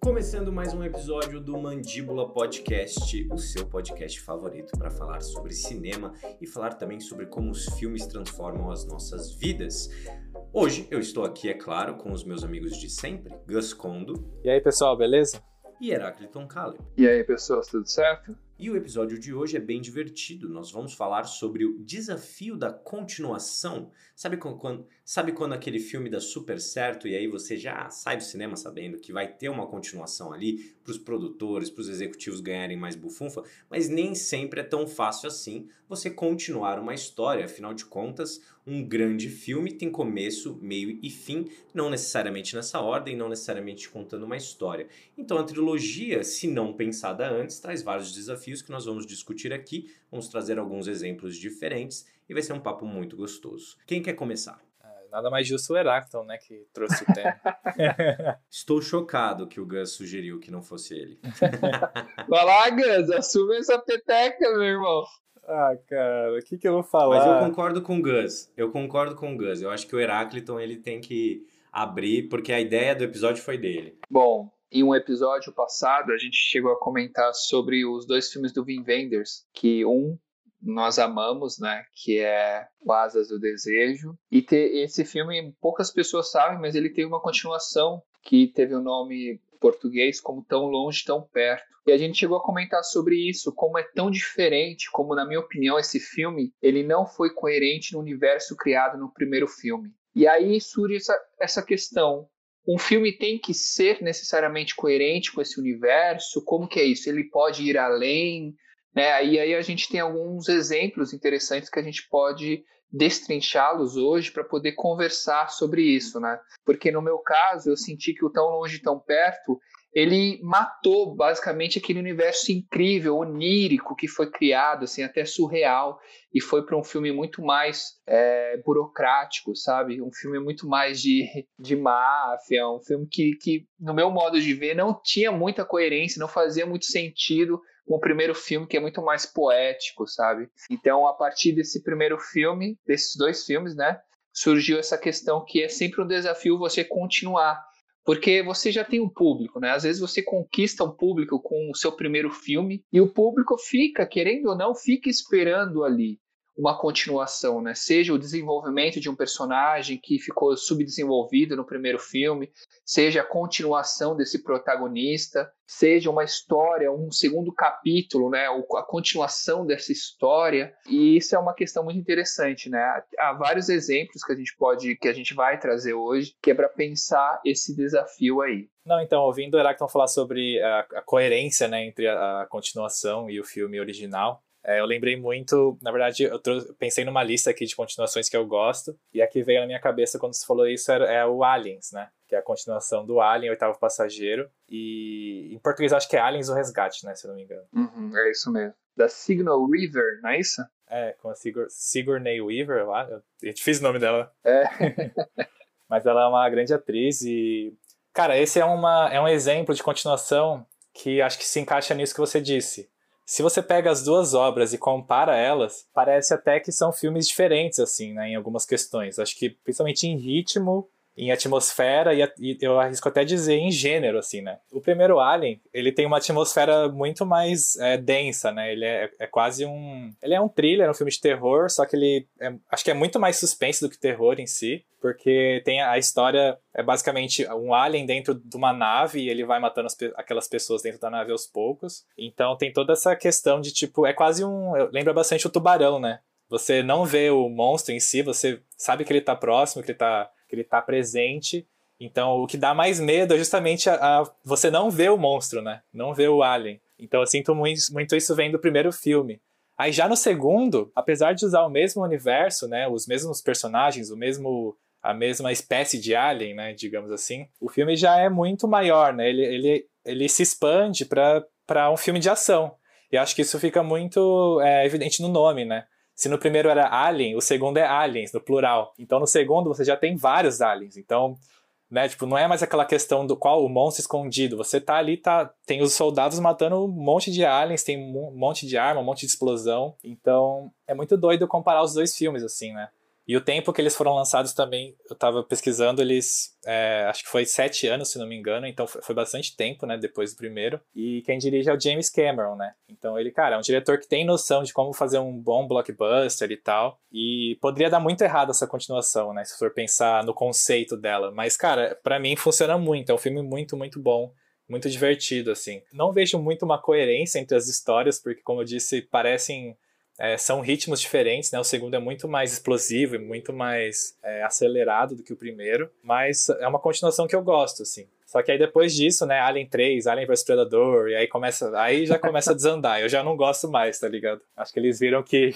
Começando mais um episódio do Mandíbula Podcast, o seu podcast favorito para falar sobre cinema e falar também sobre como os filmes transformam as nossas vidas. Hoje eu estou aqui, é claro, com os meus amigos de sempre, Gus Condo. E aí, pessoal, beleza? E Herácliton Caleb. E aí, pessoas, tudo certo? E o episódio de hoje é bem divertido. Nós vamos falar sobre o desafio da continuação. Sabe quando, sabe quando aquele filme dá super certo e aí você já sai do cinema sabendo que vai ter uma continuação ali para os produtores, para os executivos ganharem mais bufunfa? Mas nem sempre é tão fácil assim você continuar uma história. Afinal de contas, um grande filme tem começo, meio e fim, não necessariamente nessa ordem, não necessariamente contando uma história. Então a trilogia, se não pensada antes, traz vários desafios que nós vamos discutir aqui. Vamos trazer alguns exemplos diferentes e vai ser um papo muito gostoso. Quem quer começar? É, nada mais justo o Heracton, né, que trouxe o tema. Estou chocado que o Gus sugeriu que não fosse ele. Vai lá, Gus, assume essa peteca, meu irmão. Ah, cara, o que, que eu vou falar? Mas eu concordo com o Gus. Eu concordo com o Gus. Eu acho que o Herácliton ele tem que abrir, porque a ideia do episódio foi dele. Bom, em um episódio passado a gente chegou a comentar sobre os dois filmes do Vin Wenders, que um nós amamos, né, que é O Asas do Desejo. E ter esse filme poucas pessoas sabem, mas ele tem uma continuação que teve o um nome português como Tão Longe, Tão Perto. E a gente chegou a comentar sobre isso, como é tão diferente, como na minha opinião esse filme, ele não foi coerente no universo criado no primeiro filme. E aí surge essa, essa questão, um filme tem que ser necessariamente coerente com esse universo? Como que é isso? Ele pode ir além? Né? E aí a gente tem alguns exemplos interessantes que a gente pode destrinchá-los hoje para poder conversar sobre isso, né? Porque no meu caso eu senti que o tão longe tão perto ele matou basicamente aquele universo incrível, onírico que foi criado, assim, até surreal, e foi para um filme muito mais é, burocrático, sabe? Um filme muito mais de, de máfia, um filme que, que, no meu modo de ver, não tinha muita coerência, não fazia muito sentido com o primeiro filme, que é muito mais poético, sabe? Então, a partir desse primeiro filme, desses dois filmes, né, surgiu essa questão que é sempre um desafio você continuar. Porque você já tem um público, né? Às vezes você conquista um público com o seu primeiro filme e o público fica, querendo ou não, fica esperando ali uma continuação, né? Seja o desenvolvimento de um personagem que ficou subdesenvolvido no primeiro filme, seja a continuação desse protagonista, seja uma história, um segundo capítulo, né? A continuação dessa história. E isso é uma questão muito interessante, né? Há vários exemplos que a gente pode, que a gente vai trazer hoje, que é para pensar esse desafio aí. Não, então, ouvindo o Heráclito falar sobre a, a coerência né, entre a, a continuação e o filme original, é, eu lembrei muito, na verdade, eu pensei numa lista aqui de continuações que eu gosto, e a que veio na minha cabeça quando você falou isso é, é o Aliens, né? Que é a continuação do Alien, Oitavo Passageiro, e em português acho que é Aliens o Resgate, né? Se eu não me engano. Uhum, é isso mesmo. Da Signal River, não é isso? É, com a Sigur, Sigourney Weaver lá, é difícil o nome dela. É. Mas ela é uma grande atriz e... Cara, esse é, uma, é um exemplo de continuação que acho que se encaixa nisso que você disse se você pega as duas obras e compara elas, parece até que são filmes diferentes, assim, né, em algumas questões. Acho que principalmente em ritmo, em atmosfera e, e, eu arrisco até dizer em gênero, assim, né? O primeiro Alien, ele tem uma atmosfera muito mais é, densa, né? Ele é, é, quase um... Ele é um thriller, um filme de terror, só que ele... É, acho que é muito mais suspense do que terror em si, porque tem a, a história... É basicamente um alien dentro de uma nave e ele vai matando as, aquelas pessoas dentro da nave aos poucos. Então tem toda essa questão de, tipo... É quase um... Lembra bastante o Tubarão, né? Você não vê o monstro em si, você sabe que ele tá próximo, que ele tá que ele está presente. Então, o que dá mais medo é justamente a, a, você não ver o monstro, né? Não ver o alien. Então, eu sinto muito, muito isso vendo do primeiro filme. Aí já no segundo, apesar de usar o mesmo universo, né, os mesmos personagens, o mesmo a mesma espécie de alien, né, digamos assim, o filme já é muito maior, né? Ele, ele, ele se expande para um filme de ação. E acho que isso fica muito é, evidente no nome, né? Se no primeiro era Alien, o segundo é Aliens, no plural. Então no segundo você já tem vários aliens. Então, né, tipo, não é mais aquela questão do qual o monstro escondido. Você tá ali, tá, tem os soldados matando um monte de aliens, tem um monte de arma, um monte de explosão. Então, é muito doido comparar os dois filmes assim, né? E o tempo que eles foram lançados também, eu tava pesquisando, eles. É, acho que foi sete anos, se não me engano, então foi, foi, bastante tempo, né, depois do primeiro. E quem dirige é o James Cameron, né? Então ele, cara, é um diretor que tem noção de como fazer um bom blockbuster e tal. E poderia dar muito errado essa continuação, né, se for pensar no conceito dela. Mas, cara, para mim funciona muito. É um filme muito, muito bom muito divertido, assim. Não vejo muito uma coerência entre as histórias, porque, como eu disse, parecem é, são ritmos diferentes, né? O segundo é muito mais explosivo e muito mais é, acelerado do que o primeiro, mas é uma continuação que eu gosto, assim. Só que aí depois disso, né, Alien 3, Alien vs Predador, e aí começa, aí já começa a desandar. Eu já não gosto mais, tá ligado? Acho que eles viram que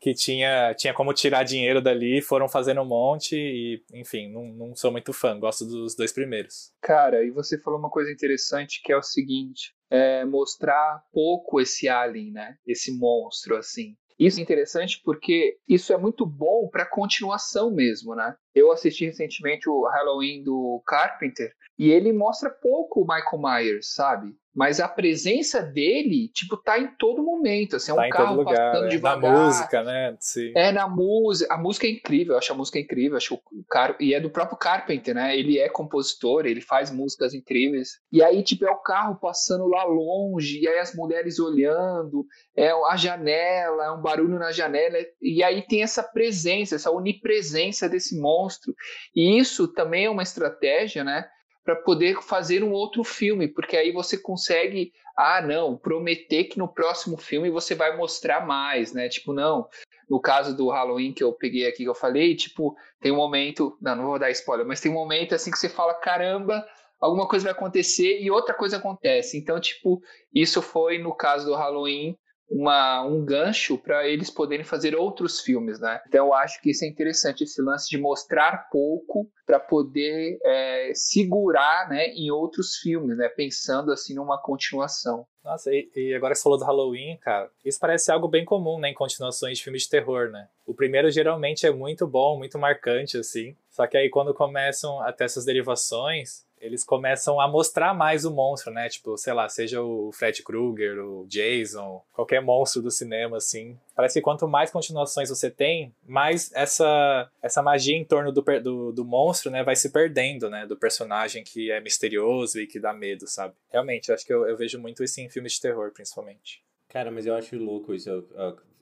que tinha, tinha como tirar dinheiro dali, foram fazendo um monte e, enfim, não, não sou muito fã, gosto dos dois primeiros. Cara, e você falou uma coisa interessante que é o seguinte: é mostrar pouco esse alien, né? Esse monstro, assim. Isso é interessante porque isso é muito bom para continuação mesmo, né? Eu assisti recentemente o Halloween do Carpenter e ele mostra pouco o Michael Myers, sabe? Mas a presença dele, tipo, tá em todo momento, assim, é um tá carro lugar, passando é. devagar. Na música, né? Sim. É, na música, a música é incrível, eu acho a música incrível, acho o cara, e é do próprio Carpenter, né, ele é compositor, ele faz músicas incríveis, e aí, tipo, é o carro passando lá longe, e aí as mulheres olhando, é a janela, é um barulho na janela, e aí tem essa presença, essa onipresença desse monstro, e isso também é uma estratégia, né, para poder fazer um outro filme, porque aí você consegue, ah, não, prometer que no próximo filme você vai mostrar mais, né? Tipo, não. No caso do Halloween que eu peguei aqui que eu falei, tipo, tem um momento, não, não vou dar spoiler, mas tem um momento assim que você fala, caramba, alguma coisa vai acontecer e outra coisa acontece. Então, tipo, isso foi no caso do Halloween uma, um gancho para eles poderem fazer outros filmes, né? Então eu acho que isso é interessante, esse lance de mostrar pouco para poder é, segurar né, em outros filmes, né? Pensando assim numa continuação. Nossa, e, e, agora que você falou do Halloween, cara, isso parece algo bem comum, né, em continuações de filmes de terror, né? O primeiro geralmente é muito bom, muito marcante, assim. Só que aí quando começam a ter essas derivações, eles começam a mostrar mais o monstro, né? Tipo, sei lá, seja o Fred Krueger, o Jason, qualquer monstro do cinema, assim. Parece que quanto mais continuações você tem, mais essa, essa magia em torno do, do, do monstro, né, vai se perdendo, né? Do personagem que é misterioso e que dá medo, sabe? Realmente, eu acho que eu, eu vejo muito isso em filmes de terror, principalmente. Cara, mas eu acho louco isso. Eu,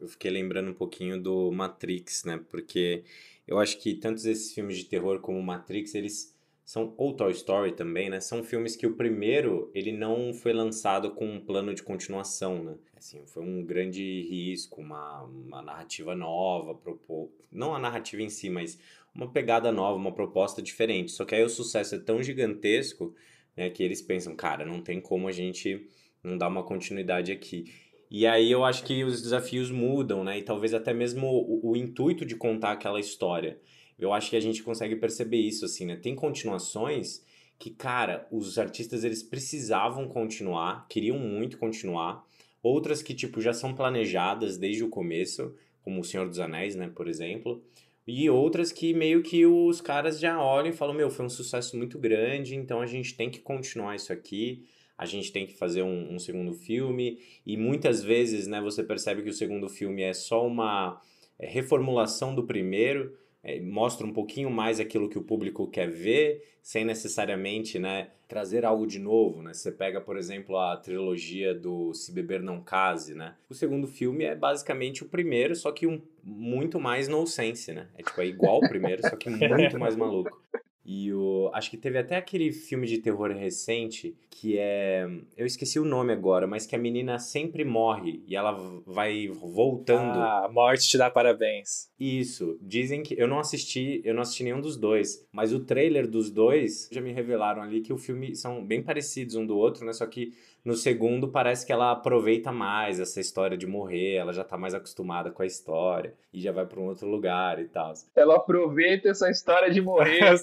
eu fiquei lembrando um pouquinho do Matrix, né? Porque eu acho que tantos esses filmes de terror como Matrix, eles são ou Toy Story também, né? São filmes que o primeiro ele não foi lançado com um plano de continuação, né? Assim, foi um grande risco, uma, uma narrativa nova, propor... não a narrativa em si, mas uma pegada nova, uma proposta diferente. Só que aí o sucesso é tão gigantesco, né, que eles pensam, cara, não tem como a gente não dar uma continuidade aqui. E aí eu acho que os desafios mudam, né? E talvez até mesmo o, o intuito de contar aquela história. Eu acho que a gente consegue perceber isso, assim, né? Tem continuações que, cara, os artistas eles precisavam continuar, queriam muito continuar. Outras que, tipo, já são planejadas desde o começo, como O Senhor dos Anéis, né, por exemplo. E outras que meio que os caras já olham e falam: Meu, foi um sucesso muito grande, então a gente tem que continuar isso aqui, a gente tem que fazer um, um segundo filme. E muitas vezes, né, você percebe que o segundo filme é só uma é, reformulação do primeiro é, mostra um pouquinho mais aquilo que o público quer ver, sem necessariamente né, trazer algo de novo. Né? Você pega, por exemplo, a trilogia do Se Beber Não Case. Né? O segundo filme é basicamente o primeiro, só que um, muito mais no sense. Né? É tipo, é igual o primeiro, só que muito mais maluco. E o. Acho que teve até aquele filme de terror recente que é. Eu esqueci o nome agora, mas que a menina sempre morre e ela vai voltando. Ah, a morte te dá parabéns. Isso. Dizem que. Eu não assisti, eu não assisti nenhum dos dois. Mas o trailer dos dois já me revelaram ali que o filme são bem parecidos um do outro, né? Só que no segundo, parece que ela aproveita mais essa história de morrer, ela já tá mais acostumada com a história e já vai para um outro lugar e tal. Ela aproveita essa história de morrer.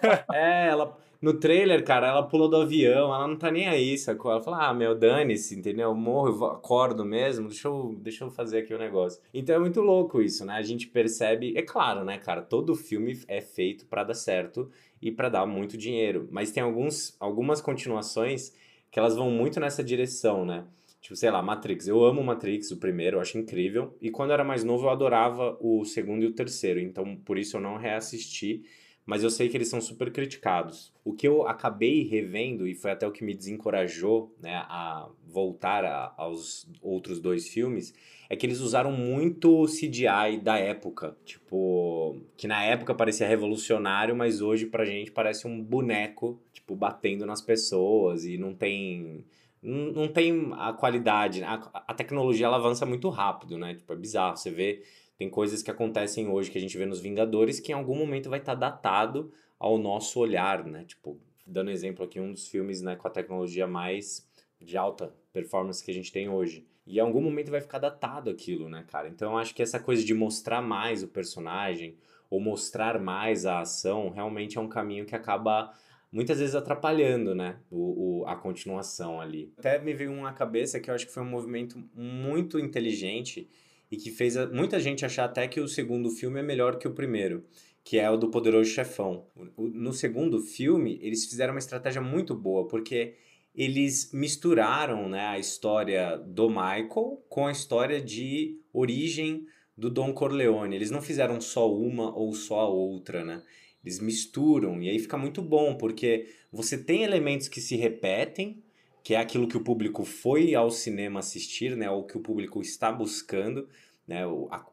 é, ela no trailer, cara, ela pula do avião, ela não tá nem aí, sacou? Ela fala, ah, meu, dane-se, entendeu? Eu morro, eu acordo mesmo, deixa eu, deixa eu fazer aqui o um negócio. Então é muito louco isso, né? A gente percebe, é claro, né, cara, todo filme é feito para dar certo e para dar muito dinheiro, mas tem alguns, algumas continuações que elas vão muito nessa direção, né? Tipo, sei lá, Matrix. Eu amo Matrix, o primeiro, eu acho incrível. E quando eu era mais novo, eu adorava o segundo e o terceiro. Então, por isso eu não reassisti. Mas eu sei que eles são super criticados. O que eu acabei revendo, e foi até o que me desencorajou né, a voltar a, aos outros dois filmes, é que eles usaram muito CGI da época. Tipo, que na época parecia revolucionário, mas hoje pra gente parece um boneco, tipo, batendo nas pessoas e não tem não tem a qualidade. A, a tecnologia ela avança muito rápido, né? Tipo, é bizarro. Você vê, tem coisas que acontecem hoje que a gente vê nos Vingadores que em algum momento vai estar tá datado ao nosso olhar, né? Tipo, dando exemplo aqui, um dos filmes né, com a tecnologia mais de alta performance que a gente tem hoje. E em algum momento vai ficar datado aquilo, né, cara? Então eu acho que essa coisa de mostrar mais o personagem ou mostrar mais a ação realmente é um caminho que acaba muitas vezes atrapalhando, né, o, o, a continuação ali. Até me veio uma cabeça que eu acho que foi um movimento muito inteligente e que fez muita gente achar até que o segundo filme é melhor que o primeiro, que é o do Poderoso Chefão. No segundo filme, eles fizeram uma estratégia muito boa, porque eles misturaram né, a história do Michael com a história de origem do Don Corleone. Eles não fizeram só uma ou só a outra, né? Eles misturam e aí fica muito bom, porque você tem elementos que se repetem, que é aquilo que o público foi ao cinema assistir, né, ou que o público está buscando, né,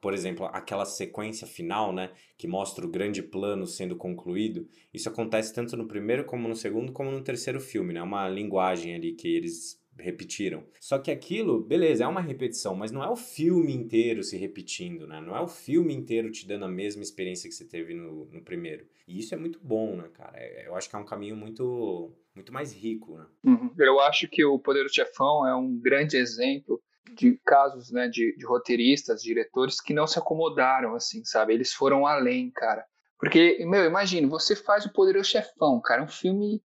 por exemplo, aquela sequência final, né, que mostra o grande plano sendo concluído. Isso acontece tanto no primeiro como no segundo como no terceiro filme, né? Uma linguagem ali que eles repetiram. Só que aquilo, beleza, é uma repetição, mas não é o filme inteiro se repetindo, né? Não é o filme inteiro te dando a mesma experiência que você teve no, no primeiro. E isso é muito bom, né, cara? É, eu acho que é um caminho muito, muito mais rico, né? Uhum. Eu acho que o Poder do Chefão é um grande exemplo de casos, né, de, de roteiristas, diretores que não se acomodaram, assim, sabe? Eles foram além, cara. Porque, meu, imagine, você faz o Poderoso Chefão, cara, um filme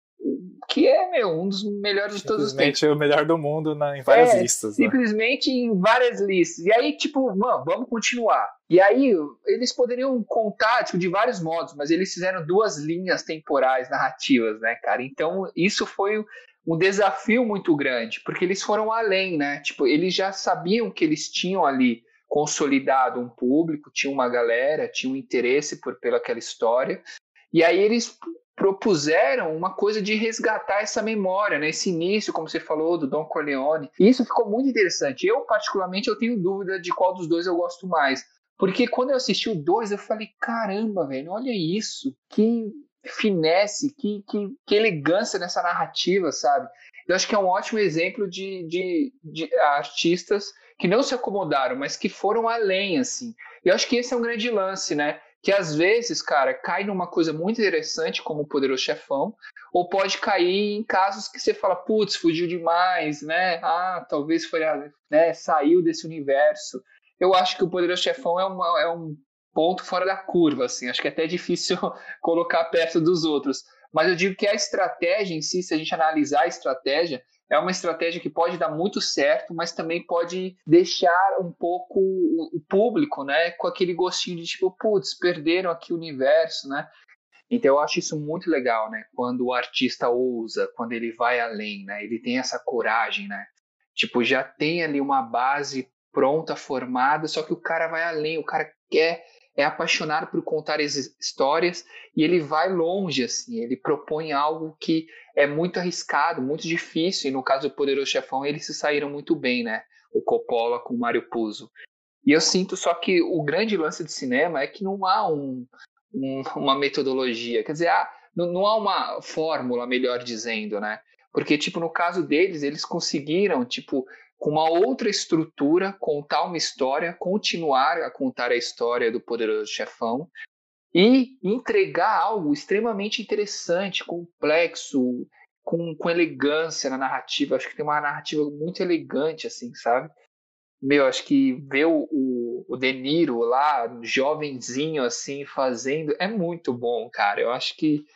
que é, meu, um dos melhores de todos os tempos. Simplesmente o melhor do mundo na, em várias é, listas. Né? Simplesmente em várias listas. E aí, tipo, mano, vamos continuar. E aí, eles poderiam contar, tipo, de vários modos, mas eles fizeram duas linhas temporais narrativas, né, cara? Então, isso foi um desafio muito grande, porque eles foram além, né? Tipo, eles já sabiam que eles tinham ali consolidado um público, tinha uma galera, tinha um interesse por pelaquela história, e aí eles propuseram uma coisa de resgatar essa memória, né? Esse início, como você falou, do Don Corleone. E isso ficou muito interessante. Eu, particularmente, eu tenho dúvida de qual dos dois eu gosto mais. Porque quando eu assisti o dois, eu falei, caramba, velho, olha isso. Que finesse, que, que, que elegância nessa narrativa, sabe? Eu acho que é um ótimo exemplo de, de, de artistas que não se acomodaram, mas que foram além, assim. Eu acho que esse é um grande lance, né? Que às vezes, cara, cai numa coisa muito interessante como o Poderoso Chefão, ou pode cair em casos que você fala, putz, fugiu demais, né? Ah, talvez foi, né, saiu desse universo. Eu acho que o Poderoso Chefão é, uma, é um ponto fora da curva, assim. Acho que é até difícil colocar perto dos outros. Mas eu digo que a estratégia em si, se a gente analisar a estratégia, é uma estratégia que pode dar muito certo, mas também pode deixar um pouco o público, né, com aquele gostinho de tipo, putz, perderam aqui o universo, né? Então eu acho isso muito legal, né? Quando o artista ousa, quando ele vai além, né? Ele tem essa coragem, né? Tipo, já tem ali uma base pronta, formada, só que o cara vai além, o cara quer é apaixonado por contar as histórias e ele vai longe, assim, ele propõe algo que é muito arriscado, muito difícil, e no caso do Poderoso Chefão eles se saíram muito bem, né? O Coppola com o Mario Puzo. E eu sinto só que o grande lance de cinema é que não há um, um, uma metodologia, quer dizer, ah, não, não há uma fórmula, melhor dizendo, né? Porque, tipo, no caso deles, eles conseguiram, tipo, com uma outra estrutura, contar uma história, continuar a contar a história do poderoso chefão e entregar algo extremamente interessante, complexo, com, com elegância na narrativa. Acho que tem uma narrativa muito elegante, assim, sabe? Meu, acho que ver o, o, De Niro lá, jovenzinho, assim, fazendo, é muito bom, cara. Eu acho que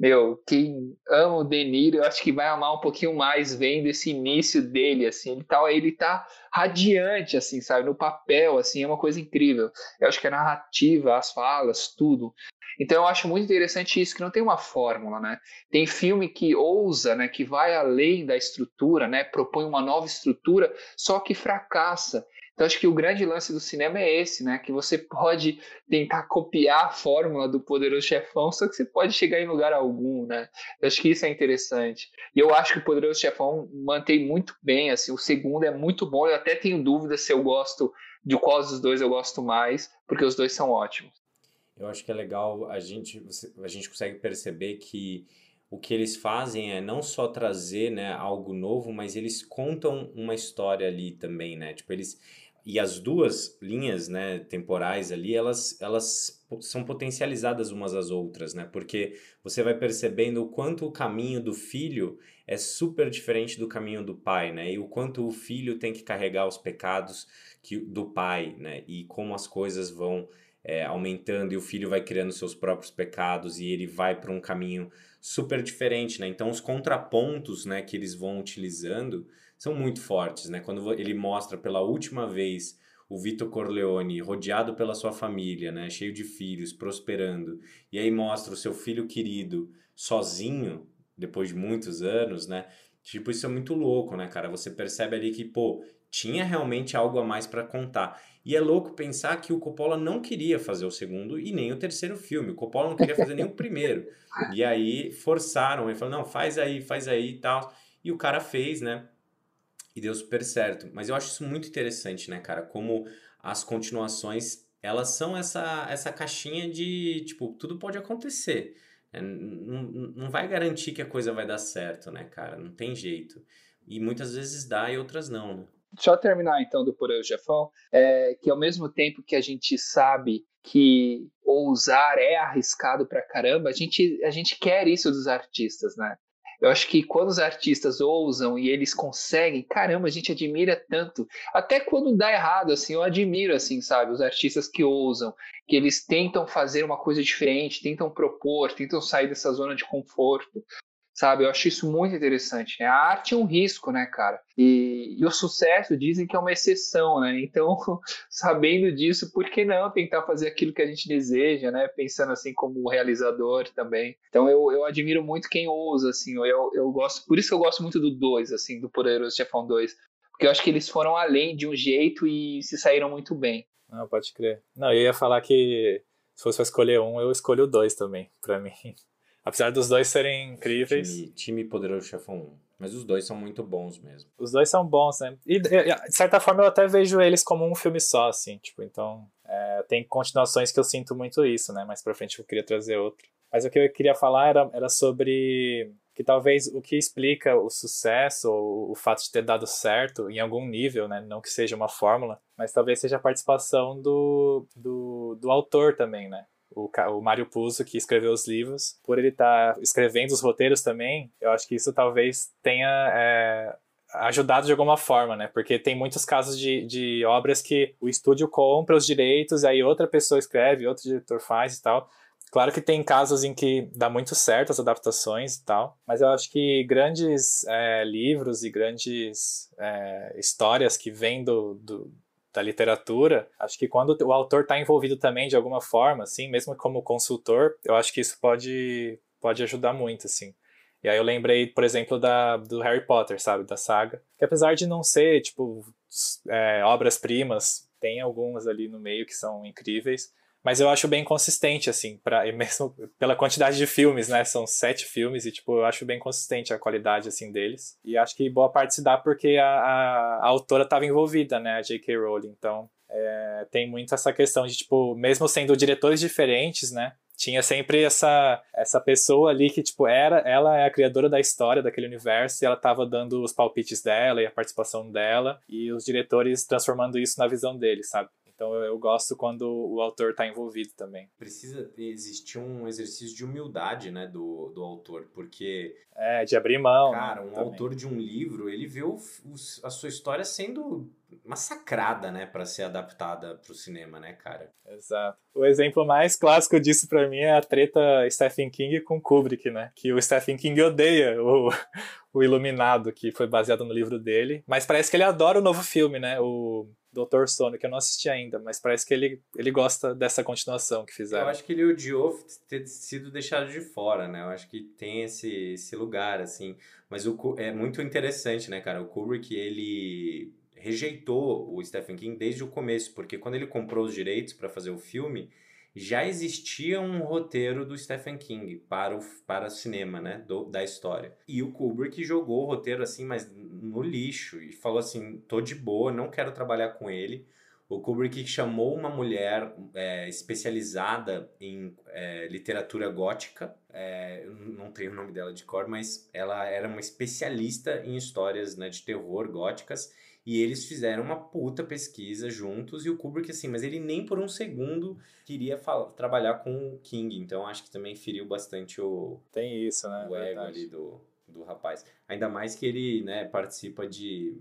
meu, quem ama o De Niro, eu acho que vai amar um pouquinho mais vendo esse início dele, assim, ele tá, ele tá radiante, assim, sabe, no papel, assim, é uma coisa incrível. Eu acho que a narrativa, as falas, tudo. Então eu acho muito interessante isso, que não tem uma fórmula, né? Tem filme que ousa, né, que vai além da estrutura, né, propõe uma nova estrutura, só que fracassa. Então acho que o grande lance do cinema é esse, né? Que você pode tentar copiar a fórmula do Poderoso Chefão, só que você pode chegar em lugar algum, né? Eu acho que isso é interessante. E eu acho que o Poderoso Chefão mantém muito bem, assim, o segundo é muito bom. Eu até tenho dúvida se eu gosto de qual dos dois eu gosto mais, porque os dois são ótimos. Eu acho que é legal a gente a gente consegue perceber que o que eles fazem é não só trazer né, algo novo, mas eles contam uma história ali também, né? Tipo, eles, e as duas linhas né, temporais ali, elas, elas são potencializadas umas às outras, né? Porque você vai percebendo o quanto o caminho do filho é super diferente do caminho do pai, né? E o quanto o filho tem que carregar os pecados que, do pai, né? E como as coisas vão é, aumentando e o filho vai criando seus próprios pecados e ele vai para um caminho super diferente, né? Então os contrapontos, né, que eles vão utilizando são muito fortes, né? Quando ele mostra pela última vez o Vitor Corleone rodeado pela sua família, né, cheio de filhos, prosperando, e aí mostra o seu filho querido sozinho depois de muitos anos, né? Tipo, isso é muito louco, né, cara? Você percebe ali que, pô, tinha realmente algo a mais para contar. E é louco pensar que o Coppola não queria fazer o segundo e nem o terceiro filme. O Coppola não queria fazer nem o primeiro. E aí forçaram, ele falou: "Não, faz aí, faz aí" e tal. E o cara fez, né? e deu super certo. Mas eu acho isso muito interessante, né, cara? Como as continuações, elas são essa, essa caixinha de, tipo, tudo pode acontecer. Né? Não, não vai garantir que a coisa vai dar certo, né, cara? Não tem jeito. E muitas vezes dá e outras não, né? Só terminar então do Por Eu Jefão, é que ao mesmo tempo que a gente sabe que ousar é arriscado pra caramba, a gente, a gente quer isso dos artistas, né? Eu acho que quando os artistas ousam e eles conseguem, caramba, a gente admira tanto. Até quando dá errado, assim, eu admiro, assim, sabe, os artistas que ousam, que eles tentam fazer uma coisa diferente, tentam propor, tentam sair dessa zona de conforto sabe? Eu acho isso muito interessante. Né? A arte é um risco, né, cara? E, e, o sucesso dizem que é uma exceção, né? Então, sabendo disso, por que não tentar fazer aquilo que a gente deseja, né? Pensando assim como realizador também. Então, eu, eu admiro muito quem ousa, assim. Eu, eu gosto, por isso que eu gosto muito do 2, assim, do Poderoso Chefão 2. Porque eu acho que eles foram além de um jeito e se saíram muito bem. Não, pode crer. Não, eu ia falar que se fosse escolher um, eu escolho o dois também, para mim. Apesar dos dois serem incríveis. Time, time Poderoso Chefão 1. Mas os dois são muito bons mesmo. Os dois são bons, né? E, de certa forma, eu até vejo eles como um filme só, assim. Tipo, então. É, tem continuações que eu sinto muito isso, né? Mais pra frente eu queria trazer outro. Mas o que eu queria falar era, era sobre que talvez o que explica o sucesso ou o fato de ter dado certo em algum nível, né? Não que seja uma fórmula, mas talvez seja a participação do, do, do autor também, né? O, o Mário Puzo, que escreveu os livros, por ele estar tá escrevendo os roteiros também, eu acho que isso talvez tenha é, ajudado de alguma forma, né? Porque tem muitos casos de, de obras que o estúdio compra os direitos, aí outra pessoa escreve, outro diretor faz e tal. Claro que tem casos em que dá muito certo as adaptações e tal, mas eu acho que grandes é, livros e grandes é, histórias que vêm do, do, da literatura, acho que quando o autor está envolvido também de alguma forma, assim, mesmo como consultor, eu acho que isso pode, pode ajudar muito, assim. E aí eu lembrei, por exemplo, da, do Harry Potter, sabe, da saga, que apesar de não ser, tipo, é, obras-primas, tem algumas ali no meio que são incríveis, mas eu acho bem consistente, assim, pra, mesmo pela quantidade de filmes, né? São sete filmes e, tipo, eu acho bem consistente a qualidade, assim, deles. E acho que boa parte se dá porque a, a, a autora estava envolvida, né? A J.K. Rowling. Então, é, tem muito essa questão de, tipo, mesmo sendo diretores diferentes, né? Tinha sempre essa, essa pessoa ali que, tipo, era, ela é a criadora da história daquele universo e ela estava dando os palpites dela e a participação dela e os diretores transformando isso na visão deles, sabe? Então eu, eu gosto quando o autor está envolvido também. Precisa existir um exercício de humildade, né, do, do autor, porque... É, de abrir mão. Né, cara, um também. autor de um livro, ele vê o, o, a sua história sendo massacrada, né, para ser adaptada para o cinema, né, cara? Exato. O exemplo mais clássico disso para mim é a treta Stephen King com Kubrick, né? Que o Stephen King odeia o, o Iluminado, que foi baseado no livro dele, mas parece que ele adora o novo filme, né? O Doutor Sono, que eu não assisti ainda, mas parece que ele, ele gosta dessa continuação que fizeram. Eu acho que ele odiou ter sido deixado de fora, né? Eu acho que tem esse, esse lugar, assim. Mas o, é muito interessante, né, cara? O Kubrick, ele rejeitou o Stephen King desde o começo, porque quando ele comprou os direitos para fazer o filme, já existia um roteiro do Stephen King para o para o cinema, né, do, da história. E o Kubrick jogou o roteiro assim, mas no lixo e falou assim, tô de boa, não quero trabalhar com ele. O Kubrick chamou uma mulher é, especializada em é, literatura gótica, é, não tenho o nome dela de cor, mas ela era uma especialista em histórias né, de terror góticas e eles fizeram uma puta pesquisa juntos e o Kubrick, assim, mas ele nem por um segundo queria trabalhar com o King. Então acho que também feriu bastante o. Tem isso, né? O ego ali do, do rapaz. Ainda mais que ele né, participa de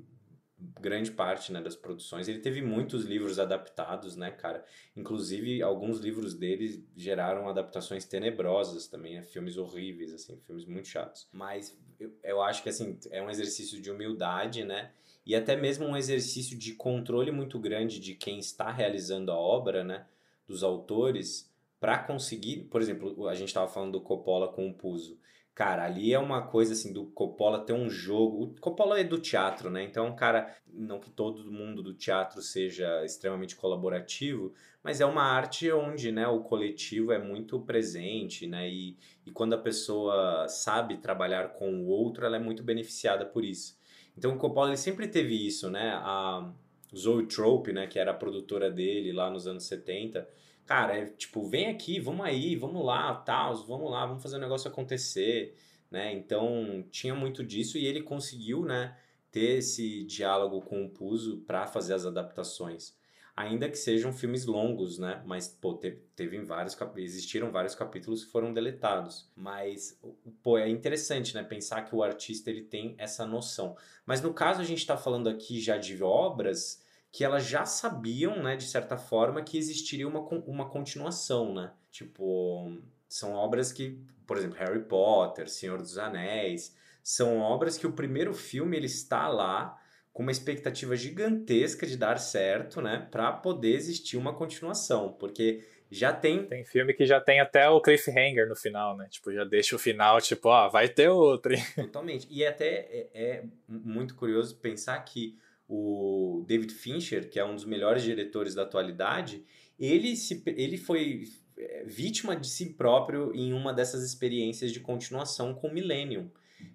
grande parte né, das produções. Ele teve muitos livros adaptados, né, cara? Inclusive, alguns livros dele geraram adaptações tenebrosas também, né? filmes horríveis, assim, filmes muito chatos. Mas eu, eu acho que, assim, é um exercício de humildade, né? E até mesmo um exercício de controle muito grande de quem está realizando a obra, né, dos autores, para conseguir, por exemplo, a gente estava falando do Coppola com o Puzo. Cara, ali é uma coisa assim do Coppola ter um jogo. O Coppola é do teatro, né? Então, cara, não que todo mundo do teatro seja extremamente colaborativo, mas é uma arte onde, né, o coletivo é muito presente, né? E, e quando a pessoa sabe trabalhar com o outro, ela é muito beneficiada por isso. Então o Coppola ele sempre teve isso, né? A Zoe Trope, né, que era a produtora dele lá nos anos 70, cara, é tipo, vem aqui, vamos aí, vamos lá, tal, vamos lá, vamos fazer o negócio acontecer, né? Então tinha muito disso e ele conseguiu, né, ter esse diálogo com o Puzo para fazer as adaptações ainda que sejam filmes longos, né? Mas, pô, teve, teve vários, existiram vários capítulos que foram deletados. Mas, pô, é interessante, né? Pensar que o artista, ele tem essa noção. Mas, no caso, a gente está falando aqui já de obras que elas já sabiam, né, de certa forma, que existiria uma, uma continuação, né? Tipo, são obras que, por exemplo, Harry Potter, Senhor dos Anéis, são obras que o primeiro filme, ele está lá com uma expectativa gigantesca de dar certo, né, para poder existir uma continuação, porque já tem tem filme que já tem até o cliffhanger no final, né? Tipo, já deixa o final, tipo, ó, vai ter outro. Totalmente. E até é, é muito curioso pensar que o David Fincher, que é um dos melhores diretores da atualidade, ele se ele foi é, vítima de si próprio em uma dessas experiências de continuação com Millennium,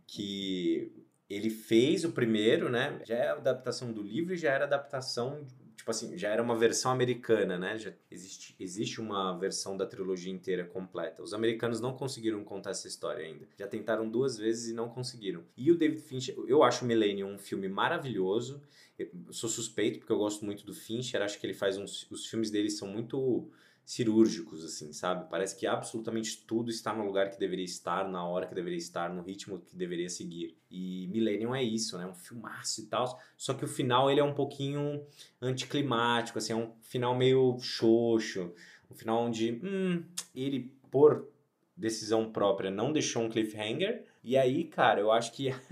que ele fez o primeiro, né? Já é adaptação do livro e já era adaptação, tipo assim, já era uma versão americana, né? Já existe, existe uma versão da trilogia inteira completa. Os americanos não conseguiram contar essa história ainda. Já tentaram duas vezes e não conseguiram. E o David Fincher, eu acho Millennium um filme maravilhoso. Eu sou suspeito porque eu gosto muito do Fincher, acho que ele faz uns os filmes dele são muito cirúrgicos, assim, sabe? Parece que absolutamente tudo está no lugar que deveria estar, na hora que deveria estar, no ritmo que deveria seguir. E Millennium é isso, né? Um filmaço e tal. Só que o final ele é um pouquinho anticlimático, assim, é um final meio xoxo. Um final onde, hum, ele, por decisão própria, não deixou um cliffhanger. E aí, cara, eu acho que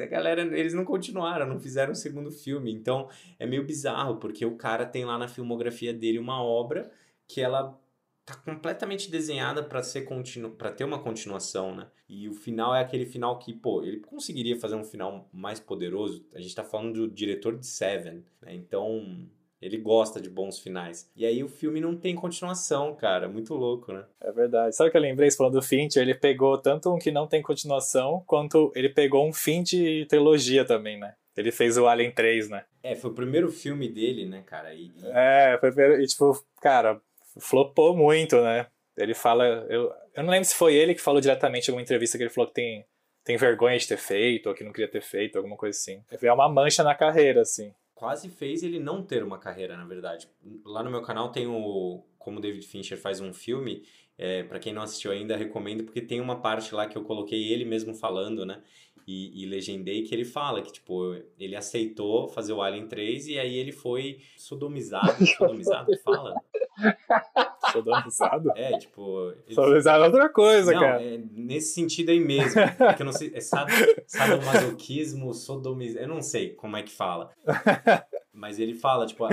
a galera, eles não continuaram, não fizeram um segundo filme. Então é meio bizarro, porque o cara tem lá na filmografia dele uma obra que ela tá completamente desenhada para ser continu... para ter uma continuação, né? E o final é aquele final que, pô, ele conseguiria fazer um final mais poderoso. A gente tá falando do diretor de Seven, né? Então, ele gosta de bons finais. E aí o filme não tem continuação, cara. Muito louco, né? É verdade. Sabe o que eu lembrei? falando do Fincher, ele pegou tanto um que não tem continuação, quanto ele pegou um fim de trilogia também, né? Ele fez o Alien 3, né? É, foi o primeiro filme dele, né, cara? E, e... É, foi e tipo, cara, flopou muito, né? Ele fala. Eu, eu não lembro se foi ele que falou diretamente em alguma entrevista que ele falou que tem, tem vergonha de ter feito, ou que não queria ter feito, alguma coisa assim. É uma mancha na carreira, assim. Quase fez ele não ter uma carreira, na verdade. Lá no meu canal tem o. Como David Fincher faz um filme. É, para quem não assistiu ainda, recomendo, porque tem uma parte lá que eu coloquei ele mesmo falando, né? e, e legendei que ele fala que, tipo, ele aceitou fazer o Alien 3 e aí ele foi sodomizado. sodomizado, fala? Sodomizado? É, tipo. Ele... Sodomizado é outra coisa, não, cara. É nesse sentido aí mesmo. É que eu não sei. É sad, sadomasoquismo, sodomizado. Eu não sei como é que fala. Mas ele fala, tipo,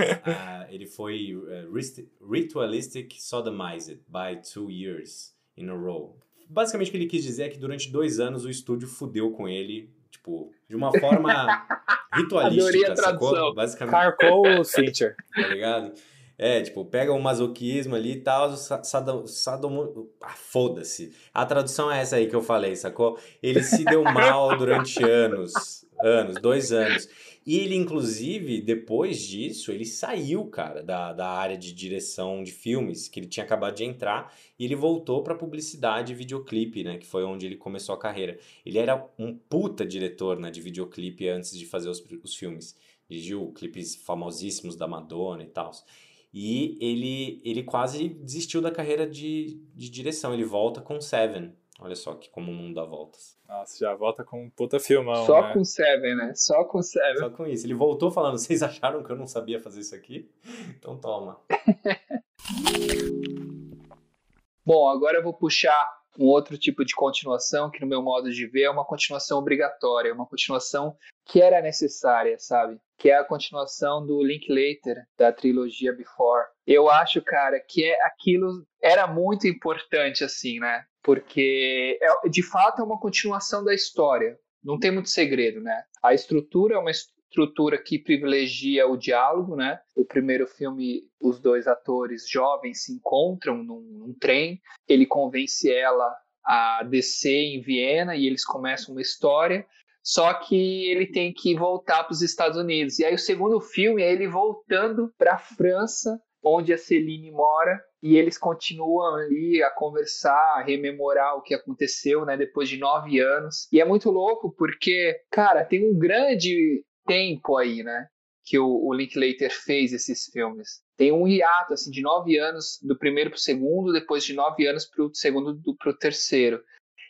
ele foi uh, ritualistic sodomized by two years in a row. Basicamente o que ele quis dizer é que durante dois anos o estúdio fudeu com ele, tipo, de uma forma ritualística, sacou? Basicamente. Carcou o Fincher. Tá ligado? É, tipo, pega o masoquismo ali e tal, sadom... sadom ah, foda-se. A tradução é essa aí que eu falei, sacou? Ele se deu mal durante anos, anos, dois anos. E ele, inclusive, depois disso, ele saiu, cara, da, da área de direção de filmes, que ele tinha acabado de entrar, e ele voltou pra publicidade e videoclipe, né? Que foi onde ele começou a carreira. Ele era um puta diretor, né, de videoclipe antes de fazer os, os filmes. Dirigiu clipes famosíssimos da Madonna e tal. E ele, ele quase desistiu da carreira de, de direção. Ele volta com Seven. Olha só que como o mundo dá voltas. Nossa, já volta com um puta filmão, Só né? com Seven, né? Só com Seven. Só com isso. Ele voltou falando, vocês acharam que eu não sabia fazer isso aqui? Então toma. Bom, agora eu vou puxar um outro tipo de continuação que no meu modo de ver é uma continuação obrigatória, uma continuação que era necessária, sabe? Que é a continuação do Linklater da trilogia Before. Eu acho, cara, que é aquilo era muito importante assim, né? Porque é, de fato é uma continuação da história. Não tem muito segredo, né? A estrutura é uma estrutura que privilegia o diálogo, né? O primeiro filme, os dois atores jovens se encontram num, num trem, ele convence ela a descer em Viena e eles começam uma história. Só que ele tem que voltar para os Estados Unidos. E aí o segundo filme é ele voltando para a França, onde a Celine mora, e eles continuam ali a conversar, a rememorar o que aconteceu, né, depois de nove anos. E é muito louco porque, cara, tem um grande tempo aí, né? Que o, o Linklater fez esses filmes. Tem um hiato assim, de nove anos do primeiro para o segundo, depois de nove anos para o segundo para o terceiro.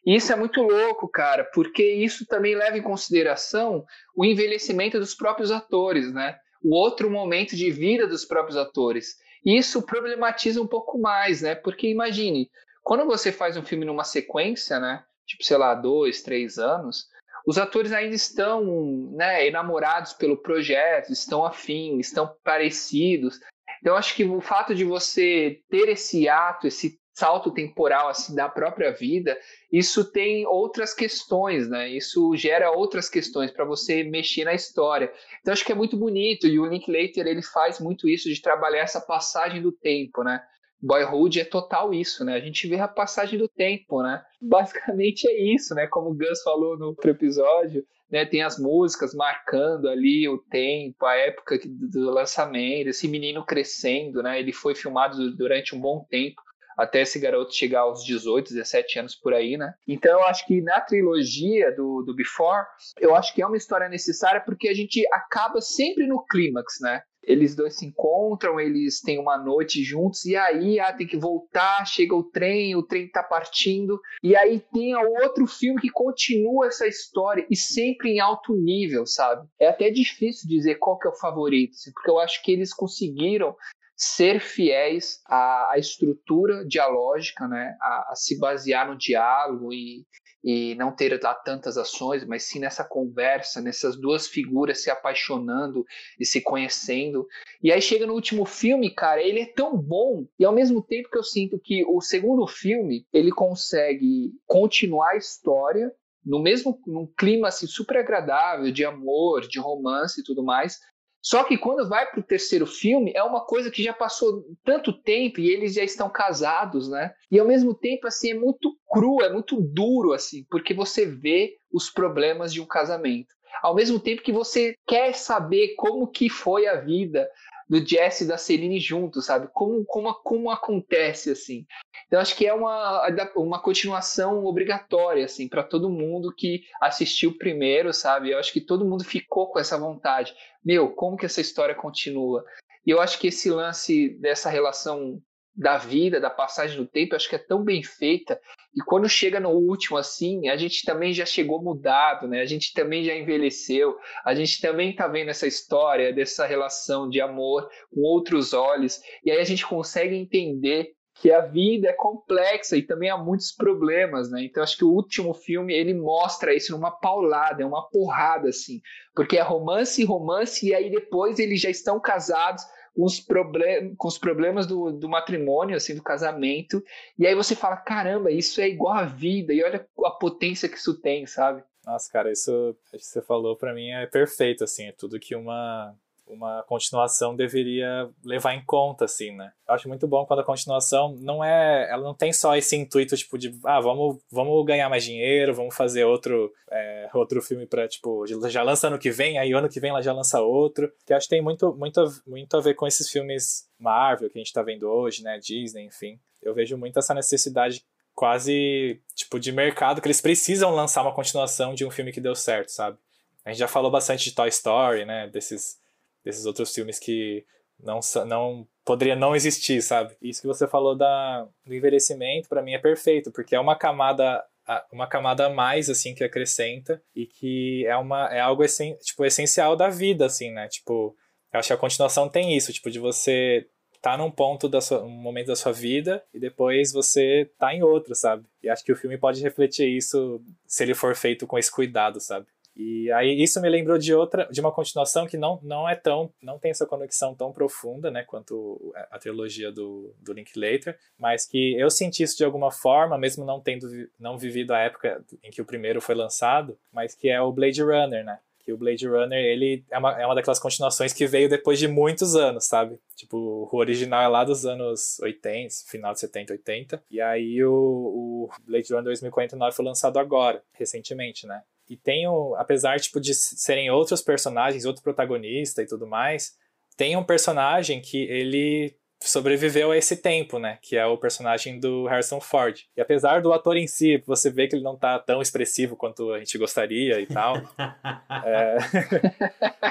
E isso é muito louco, cara, porque isso também leva em consideração o envelhecimento dos próprios atores, né? O outro momento de vida dos próprios atores. Isso problematiza um pouco mais, né? Porque imagine, quando você faz um filme numa sequência, né? Tipo, sei lá, dois, três anos, os atores ainda estão né, enamorados pelo projeto, estão afins, estão parecidos. Então, acho que o fato de você ter esse ato, esse salto temporal assim da própria vida, isso tem outras questões, né? Isso gera outras questões para você mexer na história. Então acho que é muito bonito e o Linklater ele faz muito isso de trabalhar essa passagem do tempo, né? Boyhood é total isso, né? A gente vê a passagem do tempo, né? Basicamente é isso, né? Como o Gus falou no outro episódio, né? Tem as músicas marcando ali o tempo, a época do lançamento, esse menino crescendo, né? Ele foi filmado durante um bom tempo até esse garoto chegar aos 18, 17 anos por aí, né? Então eu acho que na trilogia do, do Before, eu acho que é uma história necessária porque a gente acaba sempre no clímax, né? eles dois se encontram, eles têm uma noite juntos, e aí ah, tem que voltar, chega o trem, o trem tá partindo, e aí tem outro filme que continua essa história, e sempre em alto nível, sabe? É até difícil dizer qual que é o favorito, assim, porque eu acho que eles conseguiram ser fiéis à, à estrutura dialógica, né? A, a, se basear no diálogo e, e não ter lá tantas ações, mas sim nessa conversa, nessas duas figuras se apaixonando e se conhecendo. E aí chega no último filme, cara, ele é tão bom e ao mesmo tempo que eu sinto que o segundo filme ele consegue continuar a história no mesmo num clima assim super agradável de amor, de romance e tudo mais, só que quando vai para o terceiro filme, é uma coisa que já passou tanto tempo e eles já estão casados, né? E ao mesmo tempo, assim, é muito cru, é muito duro, assim, porque você vê os problemas de um casamento. Ao mesmo tempo que você quer saber como que foi a vida do Jesse e da Celine juntos, sabe? Como, como, como acontece, assim. Então, acho que é uma, uma continuação obrigatória, assim, para todo mundo que assistiu primeiro, sabe? Eu acho que todo mundo ficou com essa vontade. Meu, como que essa história continua? E eu acho que esse lance dessa relação da vida, da passagem do tempo, acho que é tão bem feita. E quando chega no último, assim, a gente também já chegou mudado, né? A gente também já envelheceu, a gente também tá vendo essa história dessa relação de amor com outros olhos, e aí a gente consegue entender que a vida é complexa e também há muitos problemas, né? Então acho que o último filme ele mostra isso numa paulada, é uma porrada assim, porque é romance romance e aí depois eles já estão casados com os, problem com os problemas do, do matrimônio, assim, do casamento, e aí você fala, caramba, isso é igual à vida, e olha a potência que isso tem, sabe? Nossa, cara, isso que você falou para mim é perfeito, assim, é tudo que uma uma continuação deveria levar em conta, assim, né? Eu acho muito bom quando a continuação não é. Ela não tem só esse intuito, tipo, de ah, vamos, vamos ganhar mais dinheiro, vamos fazer outro, é, outro filme pra, tipo, já lança ano que vem, aí ano que vem ela já lança outro. Que acho que tem muito, muito, muito a ver com esses filmes Marvel que a gente tá vendo hoje, né? Disney, enfim. Eu vejo muito essa necessidade quase, tipo, de mercado, que eles precisam lançar uma continuação de um filme que deu certo, sabe? A gente já falou bastante de Toy Story, né? Desses desses outros filmes que não, não poderia não existir, sabe? Isso que você falou da, do envelhecimento, para mim é perfeito, porque é uma camada uma camada a mais assim que acrescenta e que é uma é algo tipo essencial da vida assim, né? Tipo, eu acho que a continuação tem isso, tipo de você tá num ponto da sua, um momento da sua vida e depois você tá em outro, sabe? E acho que o filme pode refletir isso se ele for feito com esse cuidado, sabe? E aí isso me lembrou de outra, de uma continuação que não, não é tão, não tem essa conexão tão profunda, né, quanto a trilogia do, do Linklater, mas que eu senti isso de alguma forma, mesmo não tendo não vivido a época em que o primeiro foi lançado, mas que é o Blade Runner, né? Que o Blade Runner, ele é uma, é uma daquelas continuações que veio depois de muitos anos, sabe? Tipo, o original é lá dos anos 80, final de 70, 80. E aí o, o Blade Runner 2049 foi lançado agora, recentemente, né? E tem, o, apesar tipo, de serem outros personagens, outro protagonista e tudo mais, tem um personagem que ele sobreviveu a esse tempo, né? Que é o personagem do Harrison Ford. E apesar do ator em si, você vê que ele não tá tão expressivo quanto a gente gostaria e tal. é...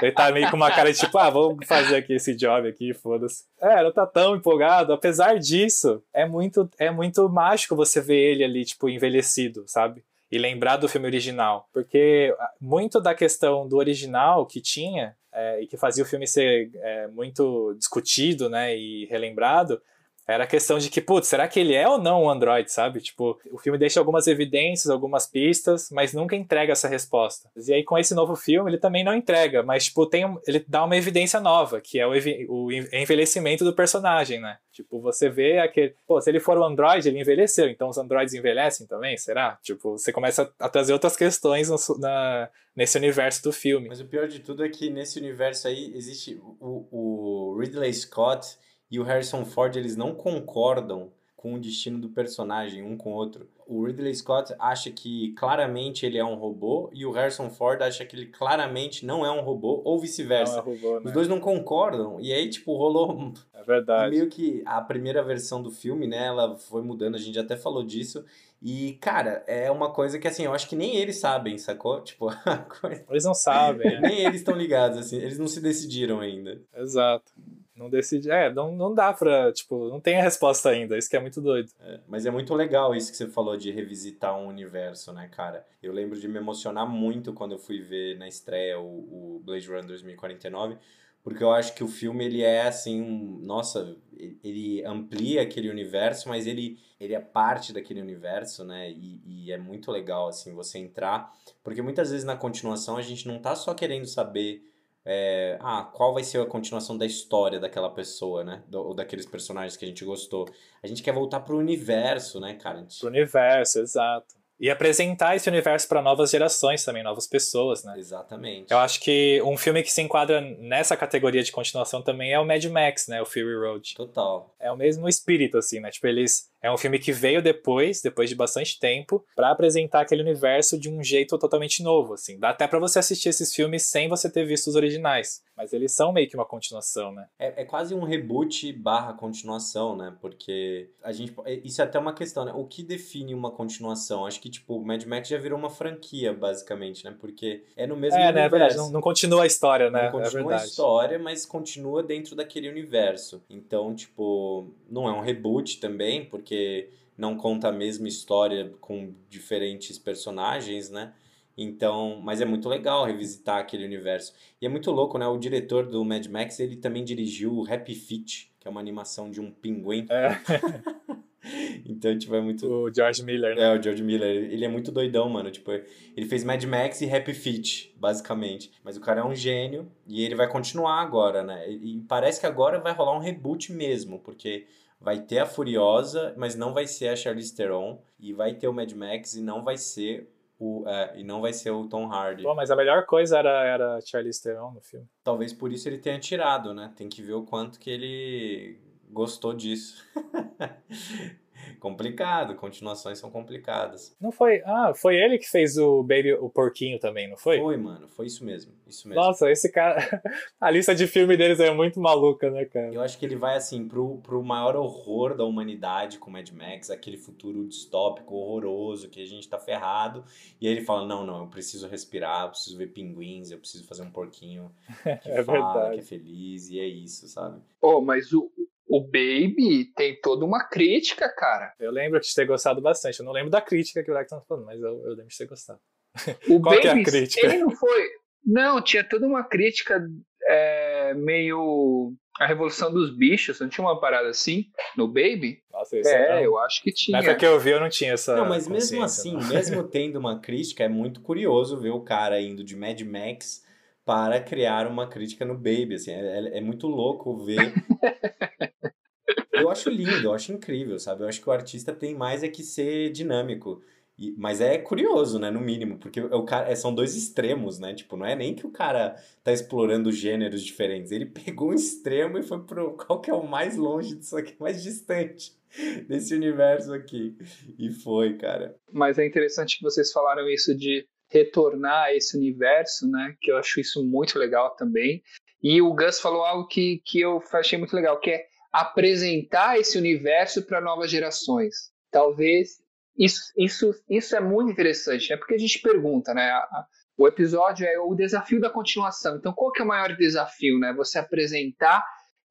ele tá meio com uma cara de tipo, ah, vamos fazer aqui esse job aqui, foda-se. É, não tá tão empolgado. Apesar disso, é muito, é muito mágico você ver ele ali, tipo, envelhecido, sabe? E lembrar do filme original. Porque ah, muito da questão do original que tinha é, e que fazia o filme ser é, muito discutido né, e relembrado era a questão de que, putz, será que ele é ou não um android, sabe? Tipo, o filme deixa algumas evidências, algumas pistas, mas nunca entrega essa resposta. E aí, com esse novo filme, ele também não entrega, mas, tipo, tem, ele dá uma evidência nova, que é o, o envelhecimento do personagem, né? Tipo, você vê aquele. Pô, se ele for um android, ele envelheceu, então os androids envelhecem também, será? Tipo, você começa a trazer outras questões no, na, nesse universo do filme. Mas o pior de tudo é que nesse universo aí existe o, o Ridley Scott e o Harrison Ford eles não concordam com o destino do personagem um com o outro. O Ridley Scott acha que claramente ele é um robô e o Harrison Ford acha que ele claramente não é um robô ou vice-versa. É né? Os dois não concordam e aí tipo rolou É verdade. Meio que a primeira versão do filme, né, ela foi mudando, a gente até falou disso. E, cara, é uma coisa que, assim, eu acho que nem eles sabem, sacou? Tipo, coisa... Eles não sabem. Nem eles estão ligados, assim, eles não se decidiram ainda. Exato. Não decide. É, não, não dá pra. Tipo, não tem a resposta ainda. Isso que é muito doido. É, mas é muito legal isso que você falou de revisitar um universo, né, cara? Eu lembro de me emocionar muito quando eu fui ver na estreia o, o Blade Runner 2049, porque eu acho que o filme ele é assim, um, nossa, ele amplia aquele universo, mas ele, ele é parte daquele universo, né? E, e é muito legal assim você entrar, porque muitas vezes na continuação a gente não tá só querendo saber é, ah, qual vai ser a continuação da história daquela pessoa, né? Ou daqueles personagens que a gente gostou. A gente quer voltar pro universo, né, cara? Gente... Pro universo, exato. E apresentar esse universo para novas gerações também, novas pessoas, né? Exatamente. Eu acho que um filme que se enquadra nessa categoria de continuação também é o Mad Max, né? O Fury Road. Total. É o mesmo espírito, assim, né? Tipo, eles É um filme que veio depois, depois de bastante tempo, para apresentar aquele universo de um jeito totalmente novo, assim. Dá até para você assistir esses filmes sem você ter visto os originais, mas eles são meio que uma continuação, né? É, é quase um reboot barra continuação, né? Porque a gente é, isso é até uma questão, né? O que define uma continuação? Acho que tipo, Mad Max já virou uma franquia, basicamente, né? Porque é no mesmo é, universo. né? É verdade, não, não continua a história, né? Não continua é a história, mas continua dentro daquele universo. Então, tipo, não é um reboot também, porque não conta a mesma história com diferentes personagens, né? Então, mas é muito legal revisitar aquele universo. E é muito louco, né? O diretor do Mad Max, ele também dirigiu o Happy Feet, que é uma animação de um pinguim. É. então, tipo, é muito... O George Miller, né? É, o George Miller. Ele é muito doidão, mano. Tipo, ele fez Mad Max e Happy Feet, basicamente. Mas o cara é um gênio e ele vai continuar agora, né? E parece que agora vai rolar um reboot mesmo, porque vai ter a Furiosa, mas não vai ser a Charlize Theron, e vai ter o Mad Max e não vai ser o, é, e não vai ser o Tom Hardy. Pô, mas a melhor coisa era, era Charlize Theron no filme. Talvez por isso ele tenha tirado, né? Tem que ver o quanto que ele gostou disso. complicado, continuações são complicadas. Não foi. Ah, foi ele que fez o Baby, o porquinho também, não foi? Foi, mano, foi isso mesmo. Isso mesmo. Nossa, esse cara. A lista de filme deles é muito maluca, né, cara? Eu acho que ele vai, assim, pro, pro maior horror da humanidade com Mad Max, aquele futuro distópico, horroroso, que a gente tá ferrado. E aí ele fala: não, não, eu preciso respirar, eu preciso ver pinguins, eu preciso fazer um porquinho que É fala, verdade. que é feliz, e é isso, sabe? Oh, mas o, o Baby tem toda uma crítica, cara. Eu lembro de ter gostado bastante. Eu não lembro da crítica que o tá falando, mas eu, eu lembro de ter gostado. O Qual Baby, que é a crítica? ele não foi. Não, tinha toda uma crítica é, meio. A Revolução dos Bichos, não tinha uma parada assim no Baby? Nossa, esse É, não. eu acho que tinha. Nessa que eu vi, eu não tinha essa. Não, mas mesmo assim, não. mesmo tendo uma crítica, é muito curioso ver o cara indo de Mad Max para criar uma crítica no Baby, assim, é, é- é muito louco ver. Eu acho lindo, eu acho incrível, sabe? Eu acho que o artista tem mais é que ser dinâmico. E- mas é curioso, né, no mínimo, porque o cara, é- são dois extremos, né? Tipo, não é nem que o cara tá explorando gêneros diferentes. Ele pegou um extremo e foi pro qual que é o mais longe disso aqui, mais distante desse universo aqui. E foi, cara. Mas é interessante que vocês falaram isso de retornar a esse universo, né? Que eu acho isso muito legal também. E o Gus falou algo que, que eu achei muito legal, que é apresentar esse universo para novas gerações. Talvez isso, isso, isso é muito interessante, né? Porque a gente pergunta, né? O episódio é o desafio da continuação. Então, qual que é o maior desafio, né? Você apresentar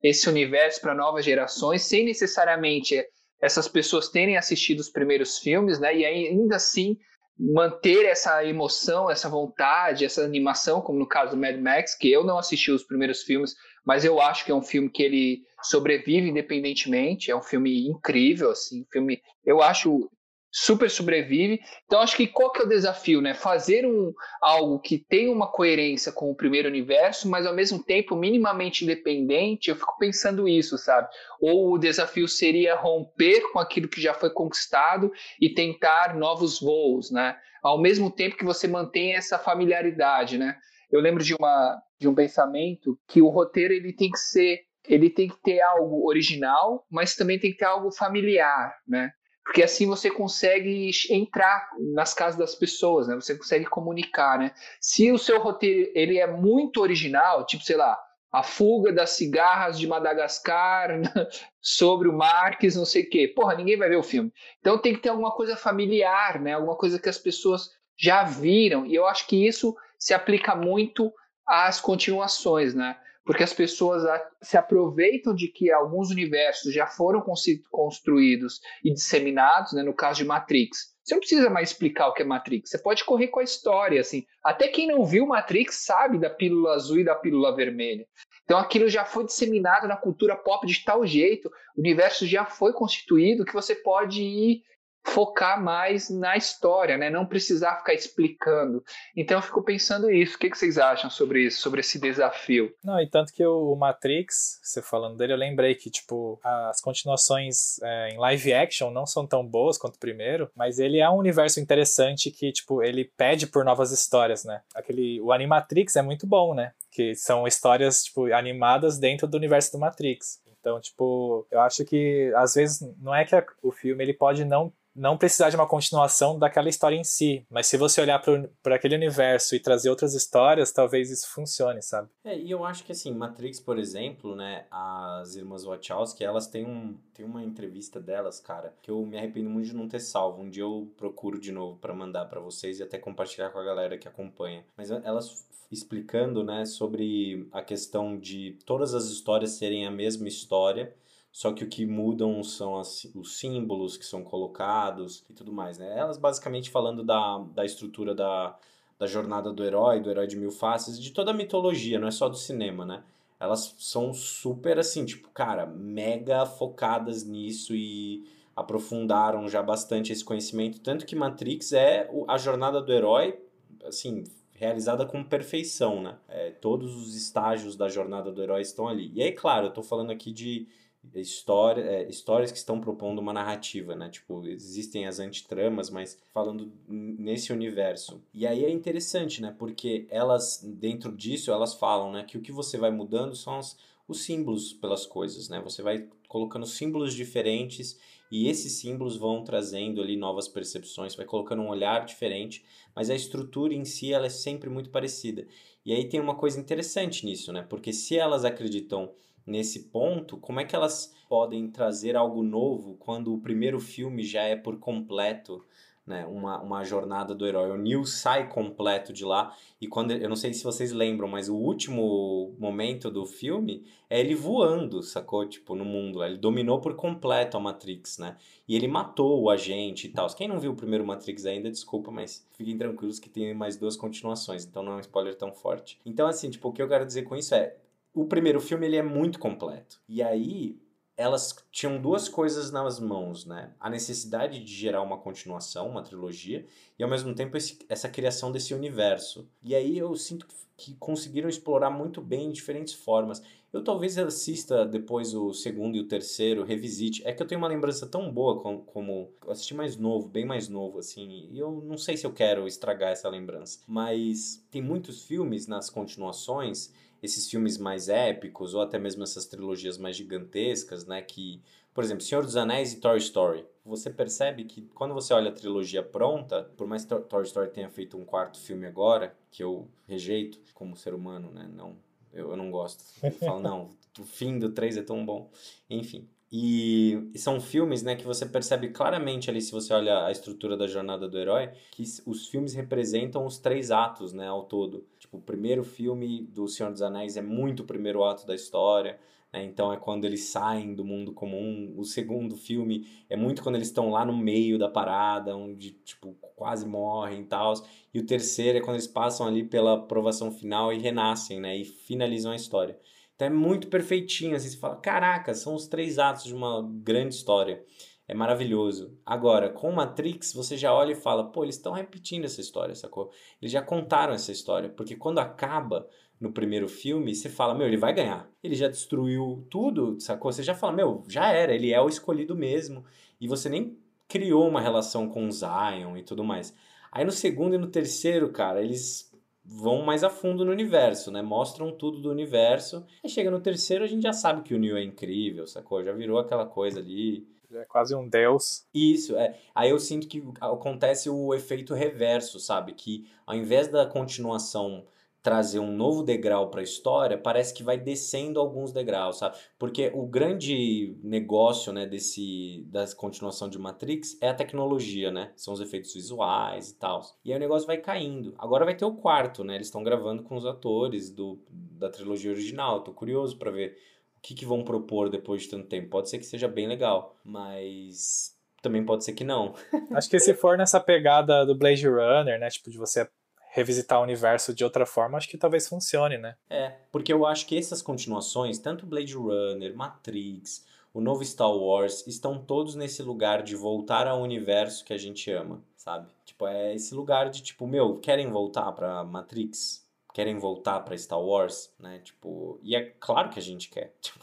esse universo para novas gerações sem necessariamente essas pessoas terem assistido os primeiros filmes, né? E ainda assim manter essa emoção, essa vontade, essa animação, como no caso do Mad Max, que eu não assisti os primeiros filmes, mas eu acho que é um filme que ele sobrevive independentemente, é um filme incrível, assim, filme, eu acho super sobrevive. Então acho que qual que é o desafio, né? Fazer um algo que tem uma coerência com o primeiro universo, mas ao mesmo tempo minimamente independente. Eu fico pensando isso, sabe? Ou o desafio seria romper com aquilo que já foi conquistado e tentar novos voos, né? Ao mesmo tempo que você mantém essa familiaridade, né? Eu lembro de uma de um pensamento que o roteiro ele tem que ser, ele tem que ter algo original, mas também tem que ter algo familiar, né? Porque assim você consegue entrar nas casas das pessoas, né? Você consegue comunicar, né? Se o seu roteiro ele é muito original, tipo, sei lá, a fuga das cigarras de Madagascar sobre o Marques, não sei o quê. Porra, ninguém vai ver o filme. Então tem que ter alguma coisa familiar, né? Alguma coisa que as pessoas já viram. E eu acho que isso se aplica muito às continuações, né? Porque as pessoas se aproveitam de que alguns universos já foram construídos e disseminados, né? No caso de Matrix. Você não precisa mais explicar o que é Matrix. Você pode correr com a história, assim. Até quem não viu Matrix sabe da pílula azul e da pílula vermelha. Então aquilo já foi disseminado na cultura pop de tal jeito, o universo já foi constituído que você pode ir focar mais na história, né? Não precisar ficar explicando. Então eu fico pensando isso. O que vocês acham sobre isso, sobre esse desafio? Não, e tanto que o Matrix, você falando dele, eu lembrei que, tipo, as continuações é, em live action não são tão boas quanto o primeiro, mas ele é um universo interessante que, tipo, ele pede por novas histórias, né? Aquele, o Animatrix é muito bom, né? Que são histórias, tipo, animadas dentro do universo do Matrix. Então, tipo, eu acho que às vezes não é que a, o filme ele pode não não precisar de uma continuação daquela história em si, mas se você olhar para aquele universo e trazer outras histórias, talvez isso funcione, sabe? É, e eu acho que assim, Matrix, por exemplo, né, as irmãs Wachowski, elas têm, um, têm uma entrevista delas, cara, que eu me arrependo muito de não ter salvo. Um dia eu procuro de novo para mandar para vocês e até compartilhar com a galera que acompanha. Mas elas explicando, né, sobre a questão de todas as histórias serem a mesma história, só que o que mudam são as, os símbolos que são colocados e tudo mais, né? Elas basicamente falando da, da estrutura da, da jornada do herói, do herói de mil faces, de toda a mitologia, não é só do cinema, né? Elas são super assim, tipo, cara, mega focadas nisso e aprofundaram já bastante esse conhecimento, tanto que Matrix é a jornada do herói, assim, realizada com perfeição, né? É, todos os estágios da jornada do herói estão ali. E aí, claro, eu tô falando aqui de história, é, histórias que estão propondo uma narrativa, né? Tipo, existem as antitramas, mas falando nesse universo. E aí é interessante, né? Porque elas, dentro disso, elas falam, né? Que o que você vai mudando são os, os símbolos pelas coisas, né? Você vai colocando símbolos diferentes e esses símbolos vão trazendo ali novas percepções, vai colocando um olhar diferente, mas a estrutura em si ela é sempre muito parecida. E aí tem uma coisa interessante nisso, né? Porque se elas acreditam nesse ponto, como é que elas podem trazer algo novo quando o primeiro filme já é por completo né, uma, uma jornada do herói. O Neil sai completo de lá e quando eu não sei se vocês lembram, mas o último momento do filme é ele voando, sacou? Tipo, no mundo. Ele dominou por completo a Matrix, né? E ele matou o agente e tal. Quem não viu o primeiro Matrix ainda, desculpa, mas fiquem tranquilos que tem mais duas continuações, então não é um spoiler tão forte. Então, assim, tipo, o que eu quero dizer com isso é o primeiro filme ele é muito completo. E aí elas tinham duas coisas nas mãos, né? A necessidade de gerar uma continuação, uma trilogia, e ao mesmo tempo esse, essa criação desse universo. E aí eu sinto que conseguiram explorar muito bem em diferentes formas. Eu talvez assista depois o segundo e o terceiro, revisite. É que eu tenho uma lembrança tão boa como, como eu assisti mais novo, bem mais novo, assim, e eu não sei se eu quero estragar essa lembrança. Mas tem muitos filmes nas continuações esses filmes mais épicos, ou até mesmo essas trilogias mais gigantescas, né? Que, por exemplo, Senhor dos Anéis e Toy Story. Você percebe que quando você olha a trilogia pronta, por mais que Toy Story tenha feito um quarto filme agora, que eu rejeito como ser humano, né? Não, eu, eu não gosto. Eu falo, não, o fim do 3 é tão bom. Enfim. E, e, são filmes né, que você percebe claramente ali, se você olha a estrutura da jornada do herói, que os filmes representam os três atos né, ao todo. Tipo, o primeiro filme do Senhor dos Anéis é muito o primeiro ato da história, né, então é quando eles saem do mundo comum. O segundo filme é muito quando eles estão lá no meio da parada, onde tipo, quase morrem e tal. E o terceiro é quando eles passam ali pela aprovação final e renascem né, e finalizam a história. Então é muito perfeitinho, assim, você fala, caraca, são os três atos de uma grande história. É maravilhoso. Agora, com Matrix, você já olha e fala, pô, eles estão repetindo essa história, sacou? Eles já contaram essa história, porque quando acaba no primeiro filme, você fala, meu, ele vai ganhar. Ele já destruiu tudo, sacou? Você já fala, meu, já era, ele é o escolhido mesmo. E você nem criou uma relação com Zion e tudo mais. Aí no segundo e no terceiro, cara, eles vão mais a fundo no universo, né? Mostram tudo do universo. Aí chega no terceiro, a gente já sabe que o Neo é incrível, sacou? Já virou aquela coisa ali. É quase um deus. Isso, é. Aí eu sinto que acontece o efeito reverso, sabe? Que ao invés da continuação trazer um novo degrau para a história, parece que vai descendo alguns degraus, sabe? Porque o grande negócio, né, desse da continuação de Matrix é a tecnologia, né? São os efeitos visuais e tal. E aí o negócio vai caindo. Agora vai ter o quarto, né? Eles estão gravando com os atores do, da trilogia original. Tô curioso para ver o que, que vão propor depois de tanto tempo. Pode ser que seja bem legal, mas também pode ser que não. Acho que se for nessa pegada do Blade Runner, né, tipo de você revisitar o universo de outra forma, acho que talvez funcione, né? É, porque eu acho que essas continuações, tanto Blade Runner, Matrix, o novo Star Wars, estão todos nesse lugar de voltar ao universo que a gente ama, sabe? Tipo, é esse lugar de tipo, meu, querem voltar para Matrix? Querem voltar para Star Wars, né? Tipo, e é claro que a gente quer, tipo,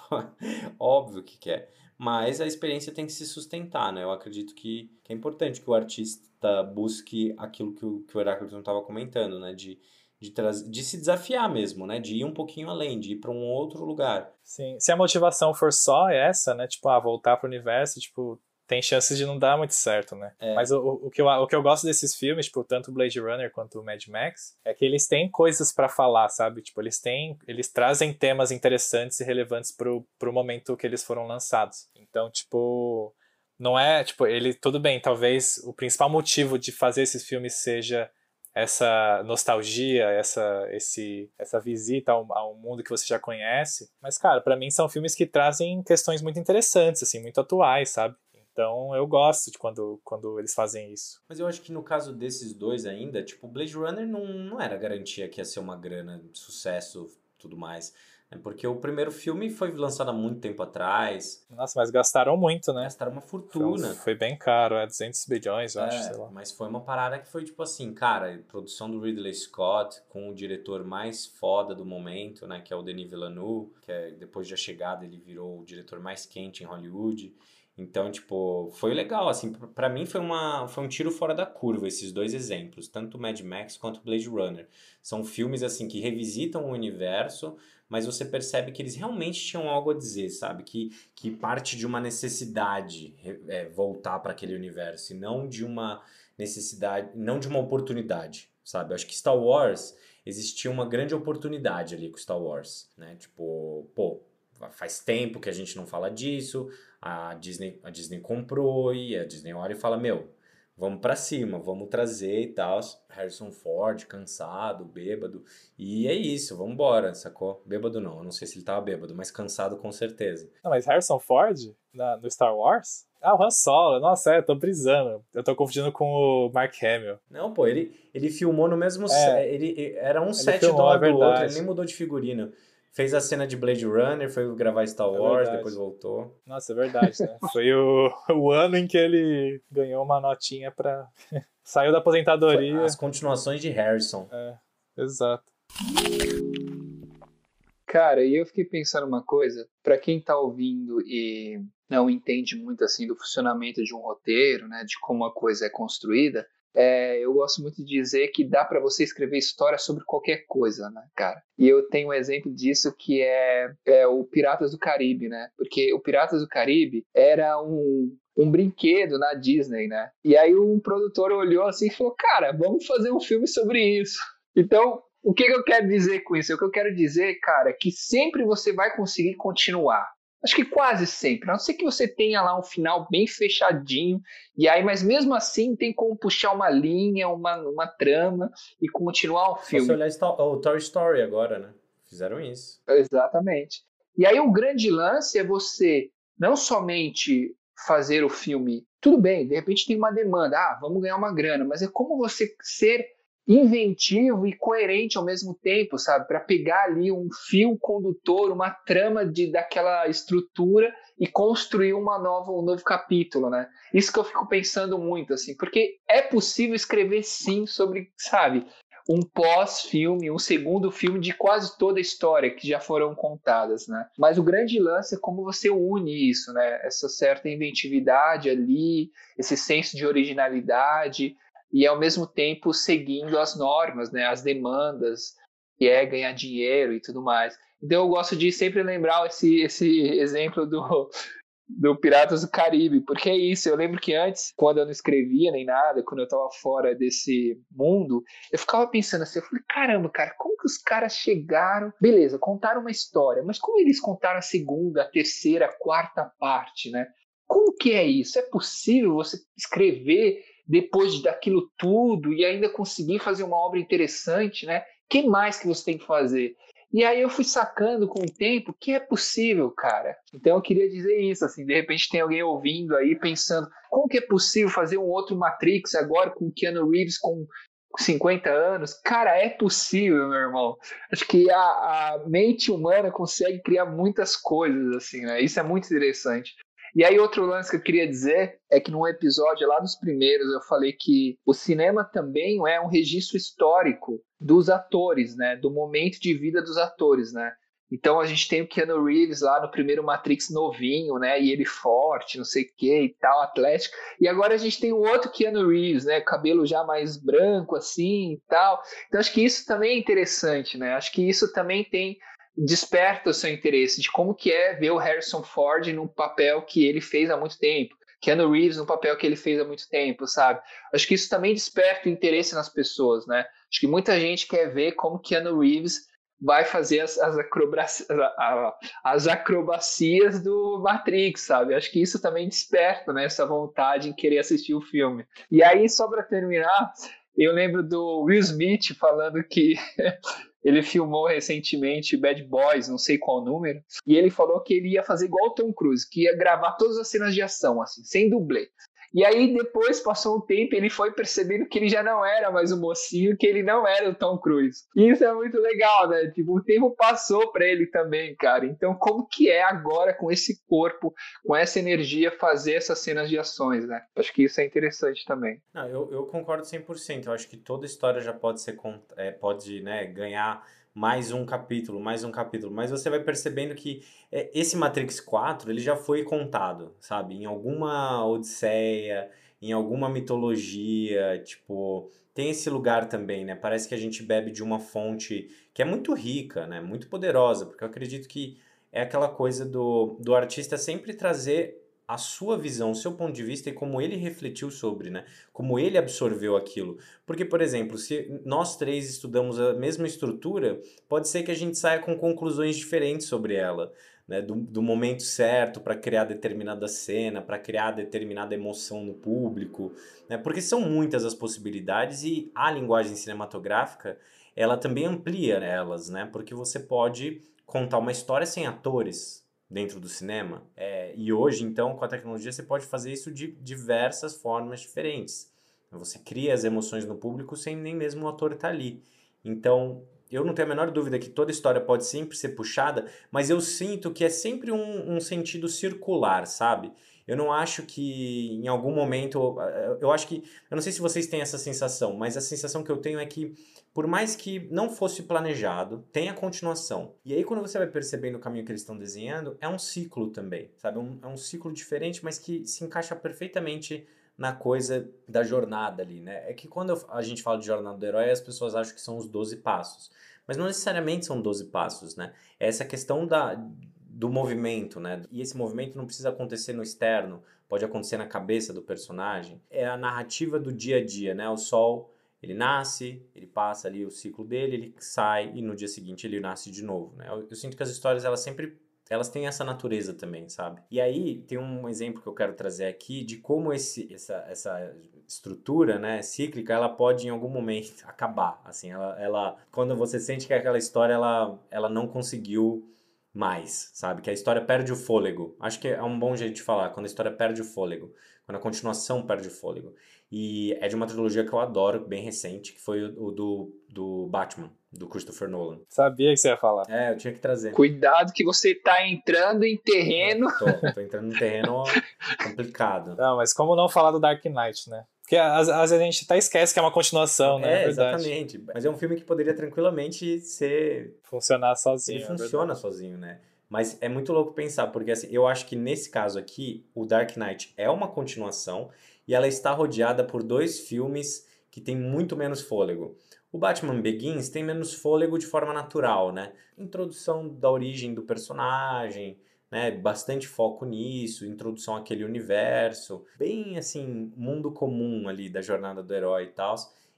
óbvio que quer. Mas a experiência tem que se sustentar, né? Eu acredito que, que é importante que o artista busque aquilo que o, que o Heráclito estava comentando, né? De, de, de se desafiar mesmo, né? De ir um pouquinho além, de ir para um outro lugar. Sim, se a motivação for só essa, né? Tipo, ah, voltar pro universo, tipo, tem chances de não dar muito certo, né? É. Mas o, o, que eu, o que eu gosto desses filmes, tipo, tanto Blade Runner quanto o Mad Max, é que eles têm coisas para falar, sabe? Tipo, eles têm, eles trazem temas interessantes e relevantes pro, pro momento que eles foram lançados. Então, tipo, não é, tipo, ele, tudo bem, talvez o principal motivo de fazer esses filmes seja essa nostalgia, essa, esse, essa visita ao, ao mundo que você já conhece. Mas, cara, para mim são filmes que trazem questões muito interessantes, assim, muito atuais, sabe? Então eu gosto de quando, quando eles fazem isso. Mas eu acho que no caso desses dois ainda, tipo, Blade Runner não, não era garantia que ia ser uma grana, sucesso, tudo mais. É porque o primeiro filme foi lançado há muito tempo atrás. Nossa, mas gastaram muito, né? Gastaram uma fortuna. Foi, foi bem caro, é 200 bilhões, eu é, acho, sei lá. Mas foi uma parada que foi tipo assim, cara, produção do Ridley Scott com o diretor mais foda do momento, né, que é o Denis Villeneuve, que é, depois da chegada ele virou o diretor mais quente em Hollywood. Então, tipo, foi legal, assim, para mim foi, uma, foi um tiro fora da curva esses dois exemplos, tanto Mad Max quanto Blade Runner. São filmes, assim, que revisitam o universo, mas você percebe que eles realmente tinham algo a dizer, sabe? Que, que parte de uma necessidade é, voltar para aquele universo, e não de uma necessidade, não de uma oportunidade, sabe? Eu acho que Star Wars, existia uma grande oportunidade ali com Star Wars, né? Tipo, pô, faz tempo que a gente não fala disso, a Disney, a Disney comprou e a Disney olha e fala, meu, vamos para cima, vamos trazer e tal. Harrison Ford, cansado, bêbado, e é isso, vamos embora, sacou? Bêbado não, eu não sei se ele tava bêbado, mas cansado com certeza. Não, mas Harrison Ford, na, no Star Wars? Ah, o Han Solo, nossa, é, eu tô brisando. Eu tô confundindo com o Mark Hamill. Não, pô, ele, ele filmou no mesmo é, set, ele, era um set do lado é do outro, ele nem mudou de figurino. Fez a cena de Blade Runner, foi gravar Star é Wars, é depois voltou. Nossa, é verdade, né? foi o, o ano em que ele ganhou uma notinha pra. Saiu da aposentadoria. Foi as continuações de Harrison. É, exato. Cara, e eu fiquei pensando uma coisa, para quem tá ouvindo e não entende muito assim do funcionamento de um roteiro, né, de como a coisa é construída, é, eu gosto muito de dizer que dá para você escrever história sobre qualquer coisa, né, cara? E eu tenho um exemplo disso que é, é o Piratas do Caribe, né? Porque o Piratas do Caribe era um, um brinquedo na Disney, né? E aí um produtor olhou assim e falou: Cara, vamos fazer um filme sobre isso. Então, o que, que eu quero dizer com isso? O que eu quero dizer, cara, é que sempre você vai conseguir continuar. Acho que quase sempre. A não ser que você tenha lá um final bem fechadinho. E aí, mas mesmo assim tem como puxar uma linha, uma, uma trama e continuar o filme. Se olhar o Toy Story agora, né? Fizeram isso. Exatamente. E aí o grande lance é você não somente fazer o filme. Tudo bem, de repente tem uma demanda, ah, vamos ganhar uma grana, mas é como você ser inventivo e coerente ao mesmo tempo, sabe? Para pegar ali um fio condutor, uma trama de, daquela estrutura e construir uma nova, um novo capítulo, né? Isso que eu fico pensando muito, assim, porque é possível escrever sim sobre, sabe, um pós-filme, um segundo filme de quase toda a história que já foram contadas, né? Mas o grande lance é como você une isso, né? Essa certa inventividade ali, esse senso de originalidade, e ao mesmo tempo seguindo as normas, né, as demandas, que é ganhar dinheiro e tudo mais. Então eu gosto de sempre lembrar esse, esse exemplo do, do Piratas do Caribe, porque é isso. Eu lembro que antes, quando eu não escrevia nem nada, quando eu estava fora desse mundo, eu ficava pensando assim, eu falei, caramba, cara, como que os caras chegaram? Beleza, contaram uma história, mas como eles contaram a segunda, a terceira, a quarta parte, né? Como que é isso? É possível você escrever depois daquilo tudo e ainda conseguir fazer uma obra interessante, né? que mais que você tem que fazer? E aí eu fui sacando com o tempo que é possível, cara. Então eu queria dizer isso, assim, de repente tem alguém ouvindo aí pensando, como que é possível fazer um outro Matrix agora com Keanu Reeves com 50 anos? Cara, é possível, meu irmão. Acho que a, a mente humana consegue criar muitas coisas, assim, né? Isso é muito interessante. E aí, outro lance que eu queria dizer é que num episódio lá dos primeiros eu falei que o cinema também é um registro histórico dos atores, né? Do momento de vida dos atores, né? Então a gente tem o Keanu Reeves lá no primeiro Matrix novinho, né? E ele forte, não sei o que e tal, atlético. E agora a gente tem o outro Keanu Reeves, né? Cabelo já mais branco assim e tal. Então acho que isso também é interessante, né? Acho que isso também tem desperta o seu interesse de como que é ver o Harrison Ford num papel que ele fez há muito tempo. Keanu Reeves no papel que ele fez há muito tempo, sabe? Acho que isso também desperta o interesse nas pessoas, né? Acho que muita gente quer ver como Keanu Reeves vai fazer as, as, acrobacias, as acrobacias do Matrix, sabe? Acho que isso também desperta né, essa vontade em querer assistir o filme. E aí, só para terminar, eu lembro do Will Smith falando que ele filmou recentemente Bad Boys, não sei qual número, e ele falou que ele ia fazer igual o Tom Cruise, que ia gravar todas as cenas de ação, assim, sem dublê. E aí depois passou um tempo ele foi percebendo que ele já não era mais o mocinho, que ele não era o Tom Cruise. E isso é muito legal, né? Tipo, o tempo passou para ele também, cara. Então, como que é agora com esse corpo, com essa energia fazer essas cenas de ações, né? Acho que isso é interessante também. Não, eu, eu concordo 100%. Eu acho que toda história já pode ser é, pode, né, ganhar mais um capítulo, mais um capítulo. Mas você vai percebendo que é, esse Matrix 4, ele já foi contado, sabe? Em alguma odisseia, em alguma mitologia, tipo... Tem esse lugar também, né? Parece que a gente bebe de uma fonte que é muito rica, né? Muito poderosa, porque eu acredito que é aquela coisa do, do artista sempre trazer a sua visão, o seu ponto de vista e como ele refletiu sobre, né? Como ele absorveu aquilo. Porque, por exemplo, se nós três estudamos a mesma estrutura, pode ser que a gente saia com conclusões diferentes sobre ela. Né, do, do momento certo para criar determinada cena, para criar determinada emoção no público, né, porque são muitas as possibilidades e a linguagem cinematográfica ela também amplia elas, né, porque você pode contar uma história sem atores, dentro do cinema. É, e hoje, então, com a tecnologia, você pode fazer isso de diversas formas diferentes. Você cria as emoções no público sem nem mesmo o ator estar tá ali. Então, eu não tenho a menor dúvida que toda história pode sempre ser puxada, mas eu sinto que é sempre um, um sentido circular, sabe? Eu não acho que em algum momento. Eu acho que. Eu não sei se vocês têm essa sensação, mas a sensação que eu tenho é que por mais que não fosse planejado, tem a continuação. E aí, quando você vai percebendo o caminho que eles estão desenhando, é um ciclo também, sabe? Um, é um ciclo diferente, mas que se encaixa perfeitamente na coisa da jornada ali, né? É que quando a gente fala de jornada do herói, as pessoas acham que são os 12 passos. Mas não necessariamente são 12 passos, né? É essa questão da, do movimento, né? E esse movimento não precisa acontecer no externo, pode acontecer na cabeça do personagem. É a narrativa do dia a dia, né? O sol ele nasce, ele passa ali o ciclo dele, ele sai e no dia seguinte ele nasce de novo, né? Eu, eu sinto que as histórias elas sempre elas têm essa natureza também, sabe? E aí tem um exemplo que eu quero trazer aqui de como esse, essa, essa estrutura, né, cíclica, ela pode em algum momento acabar, assim, ela, ela quando você sente que aquela história ela, ela não conseguiu mais, sabe? Que a história perde o fôlego. Acho que é um bom jeito de falar, quando a história perde o fôlego, quando a continuação perde o fôlego. E é de uma trilogia que eu adoro, bem recente, que foi o, o do, do Batman, do Christopher Nolan. Sabia que você ia falar. É, eu tinha que trazer. Cuidado que você tá entrando em terreno. Tô, tô entrando em terreno complicado. Não, mas como não falar do Dark Knight, né? Porque às, às, vezes a gente até esquece que é uma continuação, né? É, é exatamente. Mas é um filme que poderia tranquilamente ser. Funcionar sozinho. Ele é funciona sozinho, né? Mas é muito louco pensar, porque assim, eu acho que nesse caso aqui, o Dark Knight é uma continuação e ela está rodeada por dois filmes que têm muito menos fôlego. O Batman Begins tem menos fôlego de forma natural, né? Introdução da origem do personagem, né? Bastante foco nisso, introdução àquele universo, bem assim, mundo comum ali da jornada do herói e tal.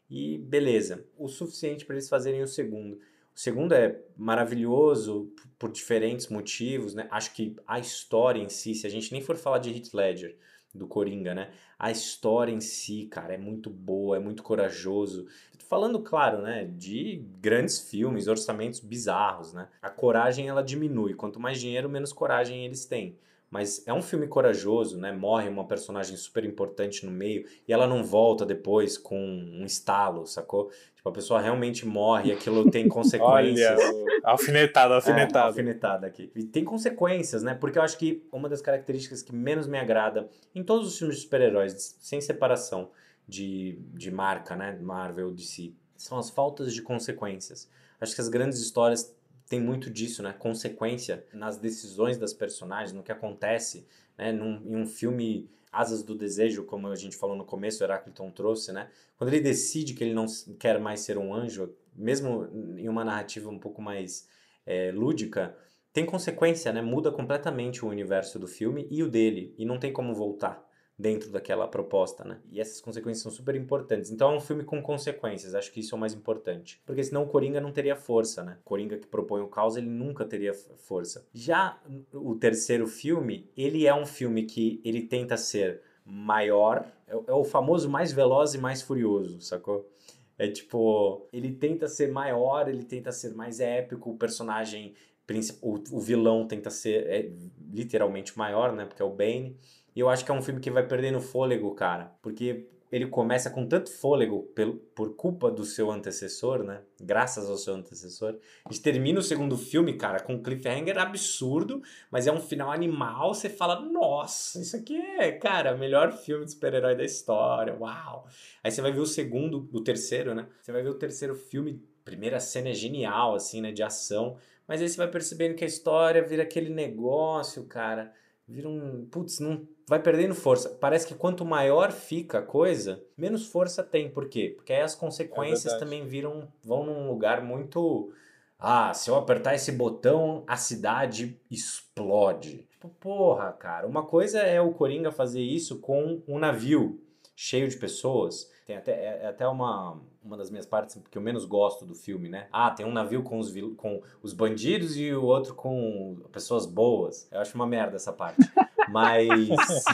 E beleza, o suficiente para eles fazerem o segundo. O segundo é maravilhoso por diferentes motivos, né? Acho que a história em si, se a gente nem for falar de Heath Ledger, do Coringa, né? A história em si, cara, é muito boa, é muito corajoso. Falando, claro, né, de grandes filmes, orçamentos bizarros, né? A coragem ela diminui, quanto mais dinheiro, menos coragem eles têm. Mas é um filme corajoso, né? Morre uma personagem super importante no meio e ela não volta depois com um estalo, sacou? Tipo, a pessoa realmente morre e aquilo tem consequências. Olha, alfinetado, alfinetado. É, alfinetado aqui. E tem consequências, né? Porque eu acho que uma das características que menos me agrada em todos os filmes de super-heróis, sem separação de, de marca, né? Marvel, DC, são as faltas de consequências. Acho que as grandes histórias tem muito disso, né? Consequência nas decisões das personagens, no que acontece, né? Num, em um filme Asas do Desejo, como a gente falou no começo, o Herácliton trouxe, né? Quando ele decide que ele não quer mais ser um anjo, mesmo em uma narrativa um pouco mais é, lúdica, tem consequência, né? Muda completamente o universo do filme e o dele, e não tem como voltar dentro daquela proposta, né? E essas consequências são super importantes. Então é um filme com consequências, acho que isso é o mais importante. Porque senão o Coringa não teria força, né? O Coringa que propõe o caos, ele nunca teria força. Já o terceiro filme, ele é um filme que ele tenta ser maior, é, é o famoso mais veloz e mais furioso, sacou? É tipo, ele tenta ser maior, ele tenta ser mais épico, o personagem, o, o vilão tenta ser é, literalmente maior, né? Porque é o Bane. E eu acho que é um filme que vai perdendo fôlego, cara. Porque ele começa com tanto fôlego pelo, por culpa do seu antecessor, né? Graças ao seu antecessor. A gente termina o segundo filme, cara, com um cliffhanger absurdo, mas é um final animal. Você fala, nossa, isso aqui é, cara, melhor filme de super-herói da história. Uau! Aí você vai ver o segundo, o terceiro, né? Você vai ver o terceiro filme. Primeira cena é genial, assim, né? De ação. Mas aí você vai percebendo que a história vira aquele negócio, cara vira um. Putz, não vai perdendo força. Parece que quanto maior fica a coisa, menos força tem. Por quê? Porque aí as consequências é também viram. vão num lugar muito. Ah, se eu apertar esse botão, a cidade explode. Tipo, porra, cara. Uma coisa é o Coringa fazer isso com um navio cheio de pessoas. Tem até, é, é até uma, uma das minhas partes que eu menos gosto do filme, né? Ah, tem um navio com os, com os bandidos e o outro com pessoas boas. Eu acho uma merda essa parte. Mas.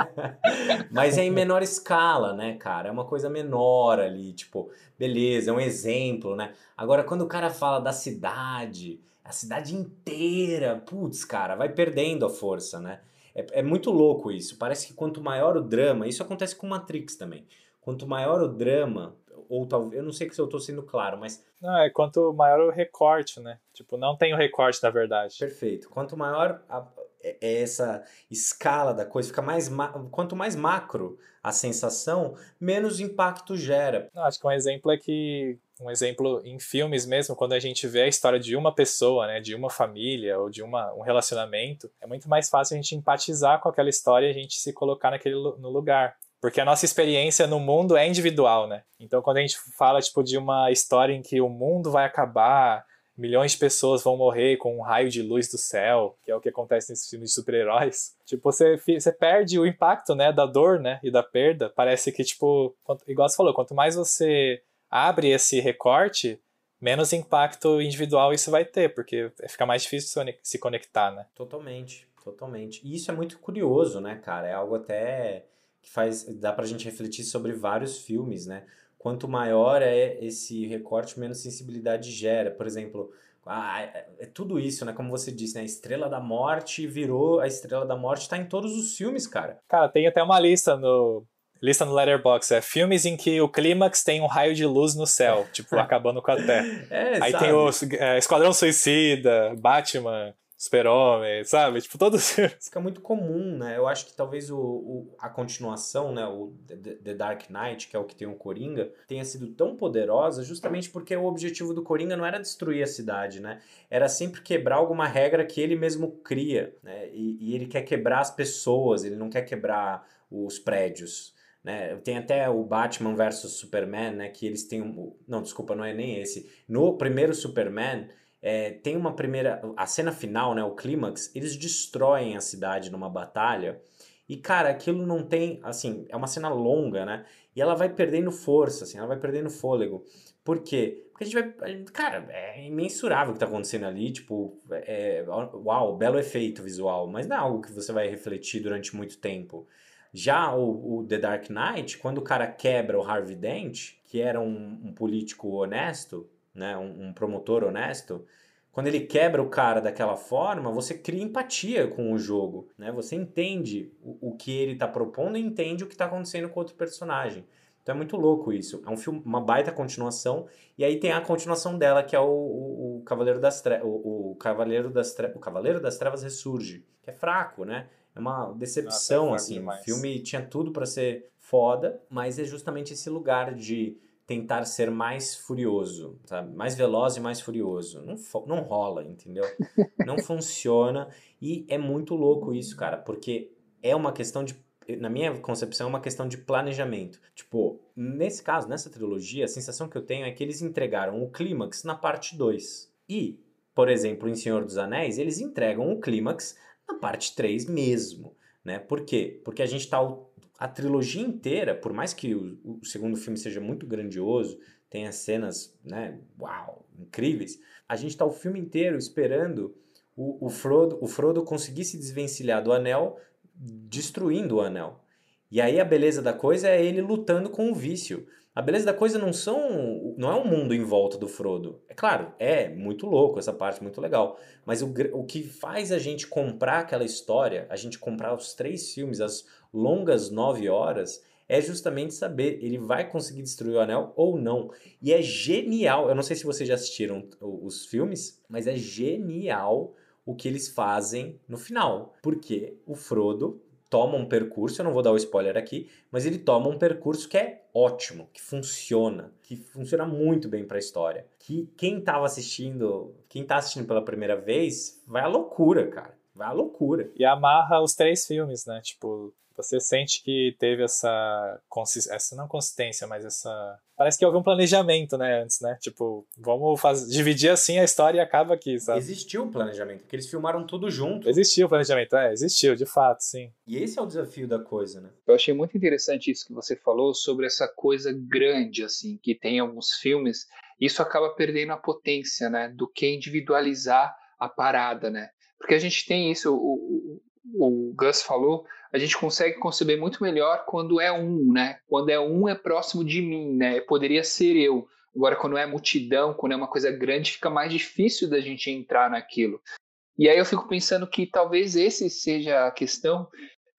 Mas é em menor escala, né, cara? É uma coisa menor ali, tipo, beleza, é um exemplo, né? Agora, quando o cara fala da cidade, a cidade inteira, putz, cara, vai perdendo a força, né? É, é muito louco isso. Parece que quanto maior o drama, isso acontece com Matrix também. Quanto maior o drama, ou talvez, eu não sei se eu estou sendo claro, mas. Não, é quanto maior o recorte, né? Tipo, não tem o recorte, na verdade. Perfeito. Quanto maior a, é, é essa escala da coisa, fica mais. Quanto mais macro a sensação, menos impacto gera. Acho que um exemplo é que um exemplo em filmes mesmo, quando a gente vê a história de uma pessoa, né, de uma família ou de uma, um relacionamento, é muito mais fácil a gente empatizar com aquela história e a gente se colocar naquele no lugar. Porque a nossa experiência no mundo é individual, né? Então, quando a gente fala tipo de uma história em que o mundo vai acabar, milhões de pessoas vão morrer com um raio de luz do céu, que é o que acontece nesses filmes de super-heróis. Tipo, você, você perde o impacto, né, da dor, né, e da perda. Parece que, tipo, igual você falou, quanto mais você abre esse recorte, menos impacto individual isso vai ter, porque fica mais difícil se conectar, né? Totalmente, totalmente. E isso é muito curioso, né, cara? É algo até que faz dá pra gente refletir sobre vários filmes, né? Quanto maior é esse recorte, menos sensibilidade gera. Por exemplo, ah, é, tudo isso, né? Como você disse, né? A Estrela da Morte virou. A Estrela da Morte tá em todos os filmes, cara. Cara, tem até uma lista no, Lista no Letterboxd é filmes em que o clímax tem um raio de luz no céu, tipo, acabando com a Terra. É, Aí sabe? tem o é, Esquadrão Suicida, Batman, Super-Homem, sabe? Tipo, todos Fica muito comum, né? Eu acho que talvez o, o, a continuação, né? O The Dark Knight, que é o que tem o Coringa, tenha sido tão poderosa justamente porque o objetivo do Coringa não era destruir a cidade, né? Era sempre quebrar alguma regra que ele mesmo cria, né? E, e ele quer quebrar as pessoas, ele não quer quebrar os prédios. Né? Tem até o Batman versus Superman, né? Que eles têm um. Não, desculpa, não é nem esse. No primeiro Superman, é, tem uma primeira. A cena final, né? O clímax, eles destroem a cidade numa batalha. E, cara, aquilo não tem. Assim, é uma cena longa, né? E ela vai perdendo força, assim, ela vai perdendo fôlego. Por quê? Porque a gente vai. Cara, é imensurável o que tá acontecendo ali. Tipo, é, uau, belo efeito visual. Mas não é algo que você vai refletir durante muito tempo. Já o, o, The Dark Knight, quando o cara quebra o Harvey Dent, que era um, um político honesto, né, um, um, promotor honesto, quando ele quebra o cara daquela forma, você cria empatia com o jogo, né? Você entende o, o que ele está propondo e entende o que está acontecendo com outro personagem. Então é muito louco isso. É um filme, uma baita continuação. E aí tem a continuação dela, que é o, o, o Cavaleiro das Trevas. O, o, Cavaleiro das Trevas. O Cavaleiro das Trevas ressurge. Que é fraco, né? É uma decepção, Nossa, é assim. O filme tinha tudo para ser foda, mas é justamente esse lugar de tentar ser mais furioso, sabe? Mais veloz e mais furioso. Não, não rola, entendeu? Não funciona. E é muito louco isso, cara, porque é uma questão de. Na minha concepção, é uma questão de planejamento. Tipo, nesse caso, nessa trilogia, a sensação que eu tenho é que eles entregaram o clímax na parte 2. E, por exemplo, em Senhor dos Anéis, eles entregam o clímax na parte 3 mesmo. Né? Por quê? Porque a gente está a trilogia inteira, por mais que o, o, segundo filme seja muito grandioso, tenha cenas, né, uau, incríveis, a gente está o filme inteiro esperando o, o, Frodo, o Frodo conseguir se desvencilhar do anel, destruindo o anel. E aí a beleza da coisa é ele lutando com o vício. A beleza da coisa não são, não é um mundo em volta do Frodo. É claro, é muito louco essa parte, muito legal. Mas o, o que faz a gente comprar aquela história, a gente comprar os três filmes, as longas nove horas, é justamente saber ele vai conseguir destruir o anel ou não. E é genial. Eu não sei se vocês já assistiram os filmes, mas é genial o que eles fazem no final. Porque o Frodo toma um percurso, eu não vou dar o spoiler aqui, mas ele toma um percurso que é ótimo, que funciona, que funciona muito bem para a história. Que quem estava assistindo, quem tá assistindo pela primeira vez, vai à loucura, cara. Vai à loucura. E amarra os três filmes, né? Tipo, você sente que teve essa, essa não consistência, mas essa parece que houve um planejamento, né, antes, né? Tipo, vamos fazer, dividir assim a história e acaba aqui, sabe? Existiu o planejamento, porque eles filmaram tudo junto. Existiu o planejamento, é, existiu, de fato, sim. E esse é o desafio da coisa, né? Eu achei muito interessante isso que você falou sobre essa coisa grande, assim, que tem alguns filmes. Isso acaba perdendo a potência, né, do que individualizar a parada, né? Porque a gente tem isso, o, o, o Gus falou, a gente consegue conceber muito melhor quando é um, né? Quando é um é próximo de mim, né? Poderia ser eu. Agora, quando é multidão, quando é uma coisa grande, fica mais difícil da gente entrar naquilo. E aí eu fico pensando que talvez esse seja a questão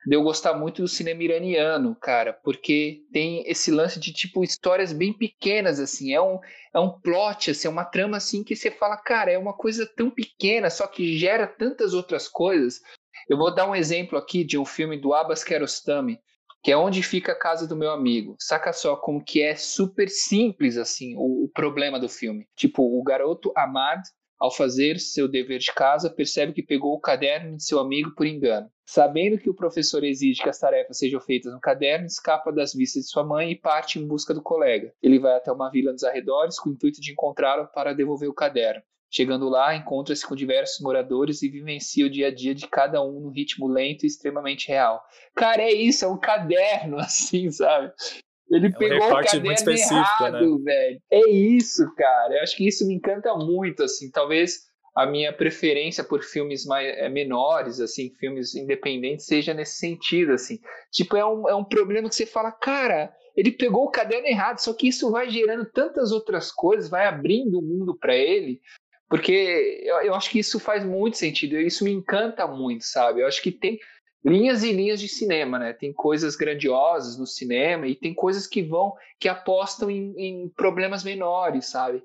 de eu gostar muito do cinema iraniano, cara, porque tem esse lance de tipo histórias bem pequenas assim, é um é um plot, assim, é uma trama assim que você fala, cara, é uma coisa tão pequena, só que gera tantas outras coisas. Eu vou dar um exemplo aqui de um filme do Abbas Kiarostami, que é Onde Fica a Casa do Meu Amigo. Saca só como que é super simples, assim, o, o problema do filme. Tipo, o garoto Ahmad, ao fazer seu dever de casa, percebe que pegou o caderno de seu amigo por engano. Sabendo que o professor exige que as tarefas sejam feitas no caderno, escapa das vistas de sua mãe e parte em busca do colega. Ele vai até uma vila nos arredores com o intuito de encontrá-lo para devolver o caderno. Chegando lá, encontra-se com diversos moradores e vivencia o dia a dia de cada um no ritmo lento e extremamente real. Cara, é isso, é um caderno, assim, sabe? Ele é um pegou o caderno né? errado, né? velho. É isso, cara. Eu acho que isso me encanta muito, assim. Talvez a minha preferência por filmes mais, é, menores, assim, filmes independentes, seja nesse sentido, assim. Tipo, é um, é um problema que você fala, cara, ele pegou o caderno errado, só que isso vai gerando tantas outras coisas, vai abrindo o mundo para ele, porque eu, eu acho que isso faz muito sentido, isso me encanta muito, sabe? Eu acho que tem linhas e linhas de cinema, né? Tem coisas grandiosas no cinema e tem coisas que vão, que apostam em, em problemas menores, sabe?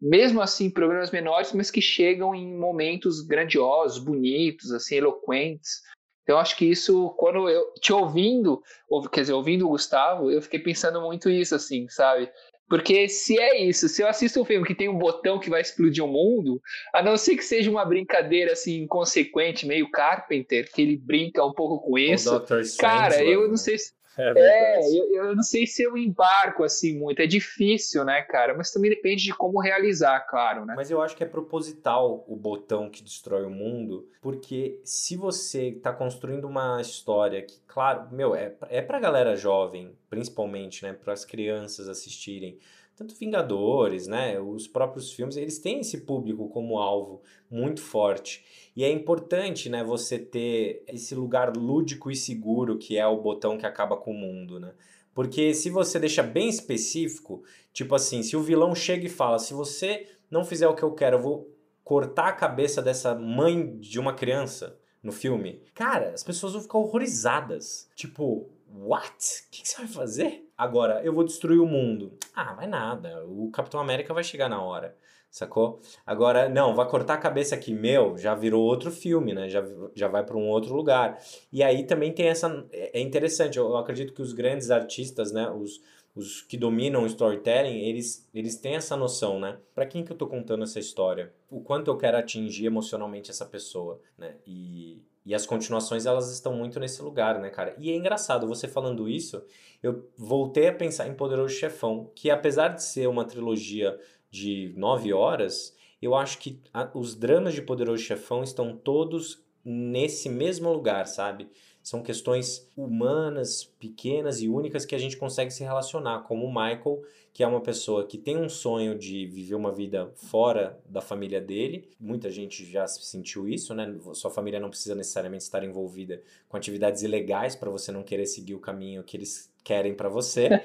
Mesmo assim, problemas menores, mas que chegam em momentos grandiosos, bonitos, assim, eloquentes. Então, acho que isso, quando eu te ouvindo, ou, quer dizer, ouvindo o Gustavo, eu fiquei pensando muito isso, assim, sabe? Porque se é isso, se eu assisto um filme que tem um botão que vai explodir o mundo, a não ser que seja uma brincadeira assim inconsequente, meio Carpenter, que ele brinca um pouco com isso. Cara, eu não sei se é, é eu, eu, não sei se eu embarco assim muito. É difícil, né, cara? Mas também depende de como realizar, claro, né? Mas eu acho que é proposital o botão que destrói o mundo, porque se você tá construindo uma história que, claro, meu, é, é pra galera jovem, principalmente, né, para as crianças assistirem tanto Vingadores, né, os próprios filmes, eles têm esse público como alvo muito forte. E é importante, né, você ter esse lugar lúdico e seguro que é o botão que acaba com o mundo, né? Porque se você deixa bem específico, tipo assim, se o vilão chega e fala, se você não fizer o que eu quero, eu vou cortar a cabeça dessa mãe de uma criança no filme. Cara, as pessoas vão ficar horrorizadas. Tipo, what? O que, que você vai fazer? Agora, eu vou destruir o mundo. Ah, vai nada. O Capitão América vai chegar na hora. Sacou? Agora, não, vai cortar a cabeça aqui, meu, já virou outro filme, né? Já, já vai para um outro lugar. E aí também tem essa. É, é interessante, eu acredito que os grandes artistas, né? Os, os que dominam o storytelling, eles, eles têm essa noção, né? Para quem que eu tô contando essa história? O quanto eu quero atingir emocionalmente essa pessoa, né? E, e as continuações, elas estão muito nesse lugar, né, cara? E é engraçado, você falando isso, eu voltei a pensar em Poderoso Chefão, que apesar de ser uma trilogia de nove horas, eu acho que a, os dramas de Poderoso Chefão estão todos nesse mesmo lugar, sabe? São questões humanas, pequenas e únicas que a gente consegue se relacionar, como o Michael, que é uma pessoa que tem um sonho de viver uma vida fora da família dele. Muita gente já sentiu isso, né? Sua família não precisa necessariamente estar envolvida com atividades ilegais para você não querer seguir o caminho que eles querem para você.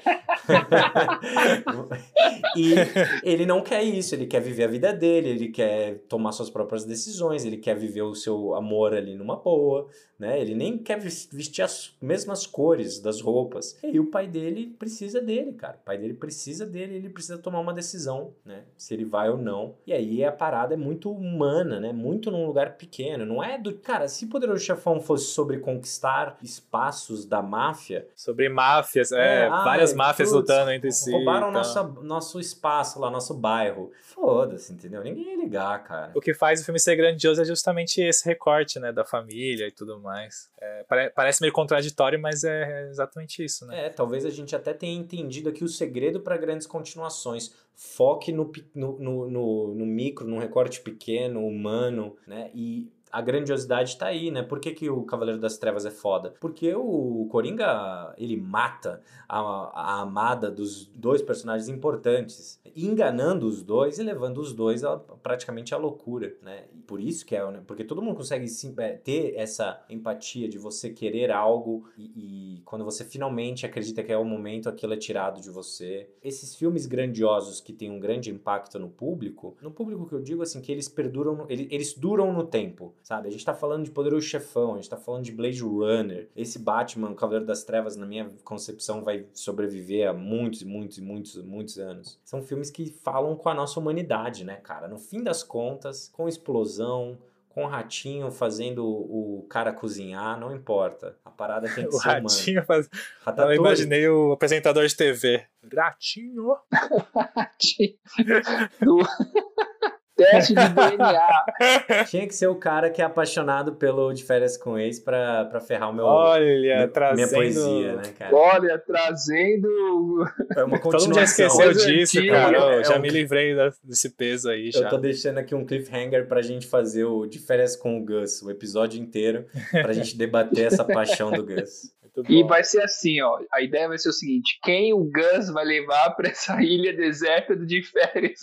e ele não quer isso, ele quer viver a vida dele, ele quer tomar suas próprias decisões, ele quer viver o seu amor ali numa boa, né? Ele nem quer vestir as mesmas cores das roupas. E o pai dele precisa dele, cara. O pai dele precisa dele, ele precisa tomar uma decisão, né? Se ele vai ou não. E aí a parada é muito humana, né? Muito num lugar pequeno. Não é do. Cara, se Poderoso Chefão fosse sobre conquistar espaços da máfia. Sobre máfias, é. é várias máfias putz, lutando entre si. Roubaram nosso, nosso espaço lá, nosso bairro. Foda-se, entendeu? Ninguém ia ligar, cara. O que faz o filme ser grandioso é justamente esse recorte, né? Da família e tudo mais. É, parece meio contraditório, mas é exatamente isso, né? É, talvez a gente até tenha entendido aqui o segredo para grandes continuações. Foque no, no, no, no, micro, num recorte pequeno, humano, né? E a grandiosidade está aí, né? Por que, que o Cavaleiro das Trevas é foda? Porque o Coringa, ele mata a, a amada dos dois personagens importantes, enganando os dois e levando os dois a, praticamente à loucura, né? Por isso que é, né? porque todo mundo consegue sim, é, ter essa empatia de você querer algo e, e quando você finalmente acredita que é o momento, aquilo é tirado de você. Esses filmes grandiosos que têm um grande impacto no público, no público que eu digo assim, que eles perduram, eles, eles duram no tempo sabe? A gente tá falando de Poderoso Chefão, a gente tá falando de Blade Runner. Esse Batman, o Cavaleiro das Trevas, na minha concepção, vai sobreviver a muitos e muitos e muitos, muitos anos. São filmes que falam com a nossa humanidade, né, cara? No fim das contas, com explosão, com o ratinho fazendo o cara cozinhar, não importa. A parada tem que o ser ratinho faz... Eu imaginei o apresentador de TV. Ratinho. ratinho. Teste de DNA. Tinha que ser o cara que é apaixonado pelo De Férias com Ex pra, pra ferrar o meu, Olha, meu, trazendo... minha poesia, né, cara? Olha, trazendo. É uma Todo mundo já esqueceu disso, cara. Eu é já um... me livrei desse peso aí. Já. Eu tô deixando aqui um cliffhanger pra gente fazer o De Férias com o Gus, o episódio inteiro, pra gente debater essa paixão do Gus. E vai ser assim, ó. A ideia vai ser o seguinte: quem o Gus vai levar para essa ilha deserta de férias?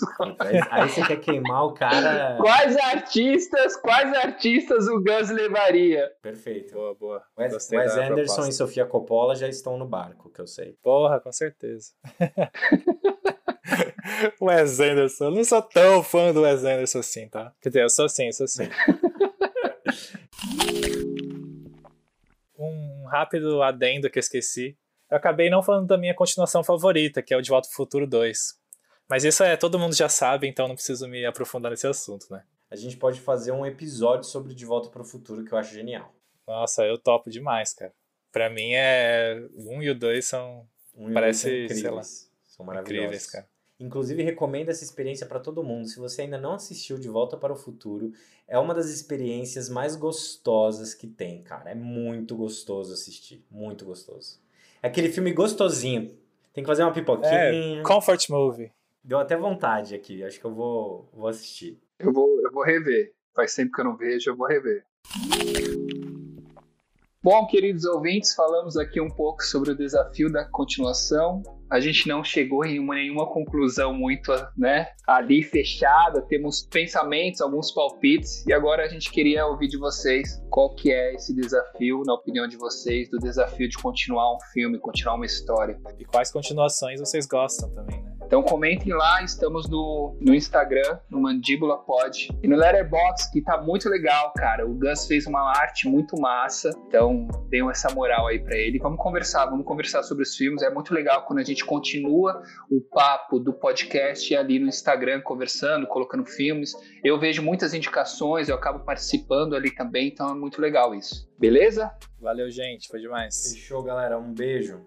Aí você quer queimar o cara. Quais artistas, quais artistas o Gus levaria? Perfeito. Boa, boa. Wes, Wes Anderson proposta. e Sofia Coppola já estão no barco, que eu sei. Porra, com certeza. Wes Anderson. Eu não sou tão fã do Wes Anderson assim, tá? Quer dizer, eu sou sim, eu sou sim. um rápido adendo que eu esqueci. Eu acabei não falando da minha continuação favorita, que é o De Volta ao Futuro 2. Mas isso é, todo mundo já sabe, então não preciso me aprofundar nesse assunto, né? A gente pode fazer um episódio sobre De Volta para o Futuro que eu acho genial. Nossa, eu topo demais, cara. Pra mim é. O 1 e o 2 são. Um parece, sei lá. São maravilhosos. Incríveis, cara. Inclusive, recomendo essa experiência para todo mundo. Se você ainda não assistiu De Volta para o Futuro, é uma das experiências mais gostosas que tem, cara. É muito gostoso assistir. Muito gostoso. É aquele filme gostosinho. Tem que fazer uma pipoquinha. É, comfort movie. Deu até vontade aqui. Acho que eu vou, vou assistir. Eu vou, eu vou rever. Faz tempo que eu não vejo, eu vou rever. Bom, queridos ouvintes, falamos aqui um pouco sobre o desafio da continuação a gente não chegou em uma, nenhuma conclusão muito né, ali fechada, temos pensamentos, alguns palpites, e agora a gente queria ouvir de vocês qual que é esse desafio, na opinião de vocês, do desafio de continuar um filme, continuar uma história. E quais continuações vocês gostam também, né? Então comentem lá, estamos no, no Instagram, no Mandíbula Pod, e no Letterboxd, que tá muito legal, cara. O Gus fez uma arte muito massa, então dêem essa moral aí para ele. Vamos conversar, vamos conversar sobre os filmes, é muito legal quando a gente gente continua o papo do podcast ali no Instagram, conversando, colocando filmes. Eu vejo muitas indicações, eu acabo participando ali também, então é muito legal isso. Beleza? Valeu, gente. Foi demais. Fechou, galera. Um beijo.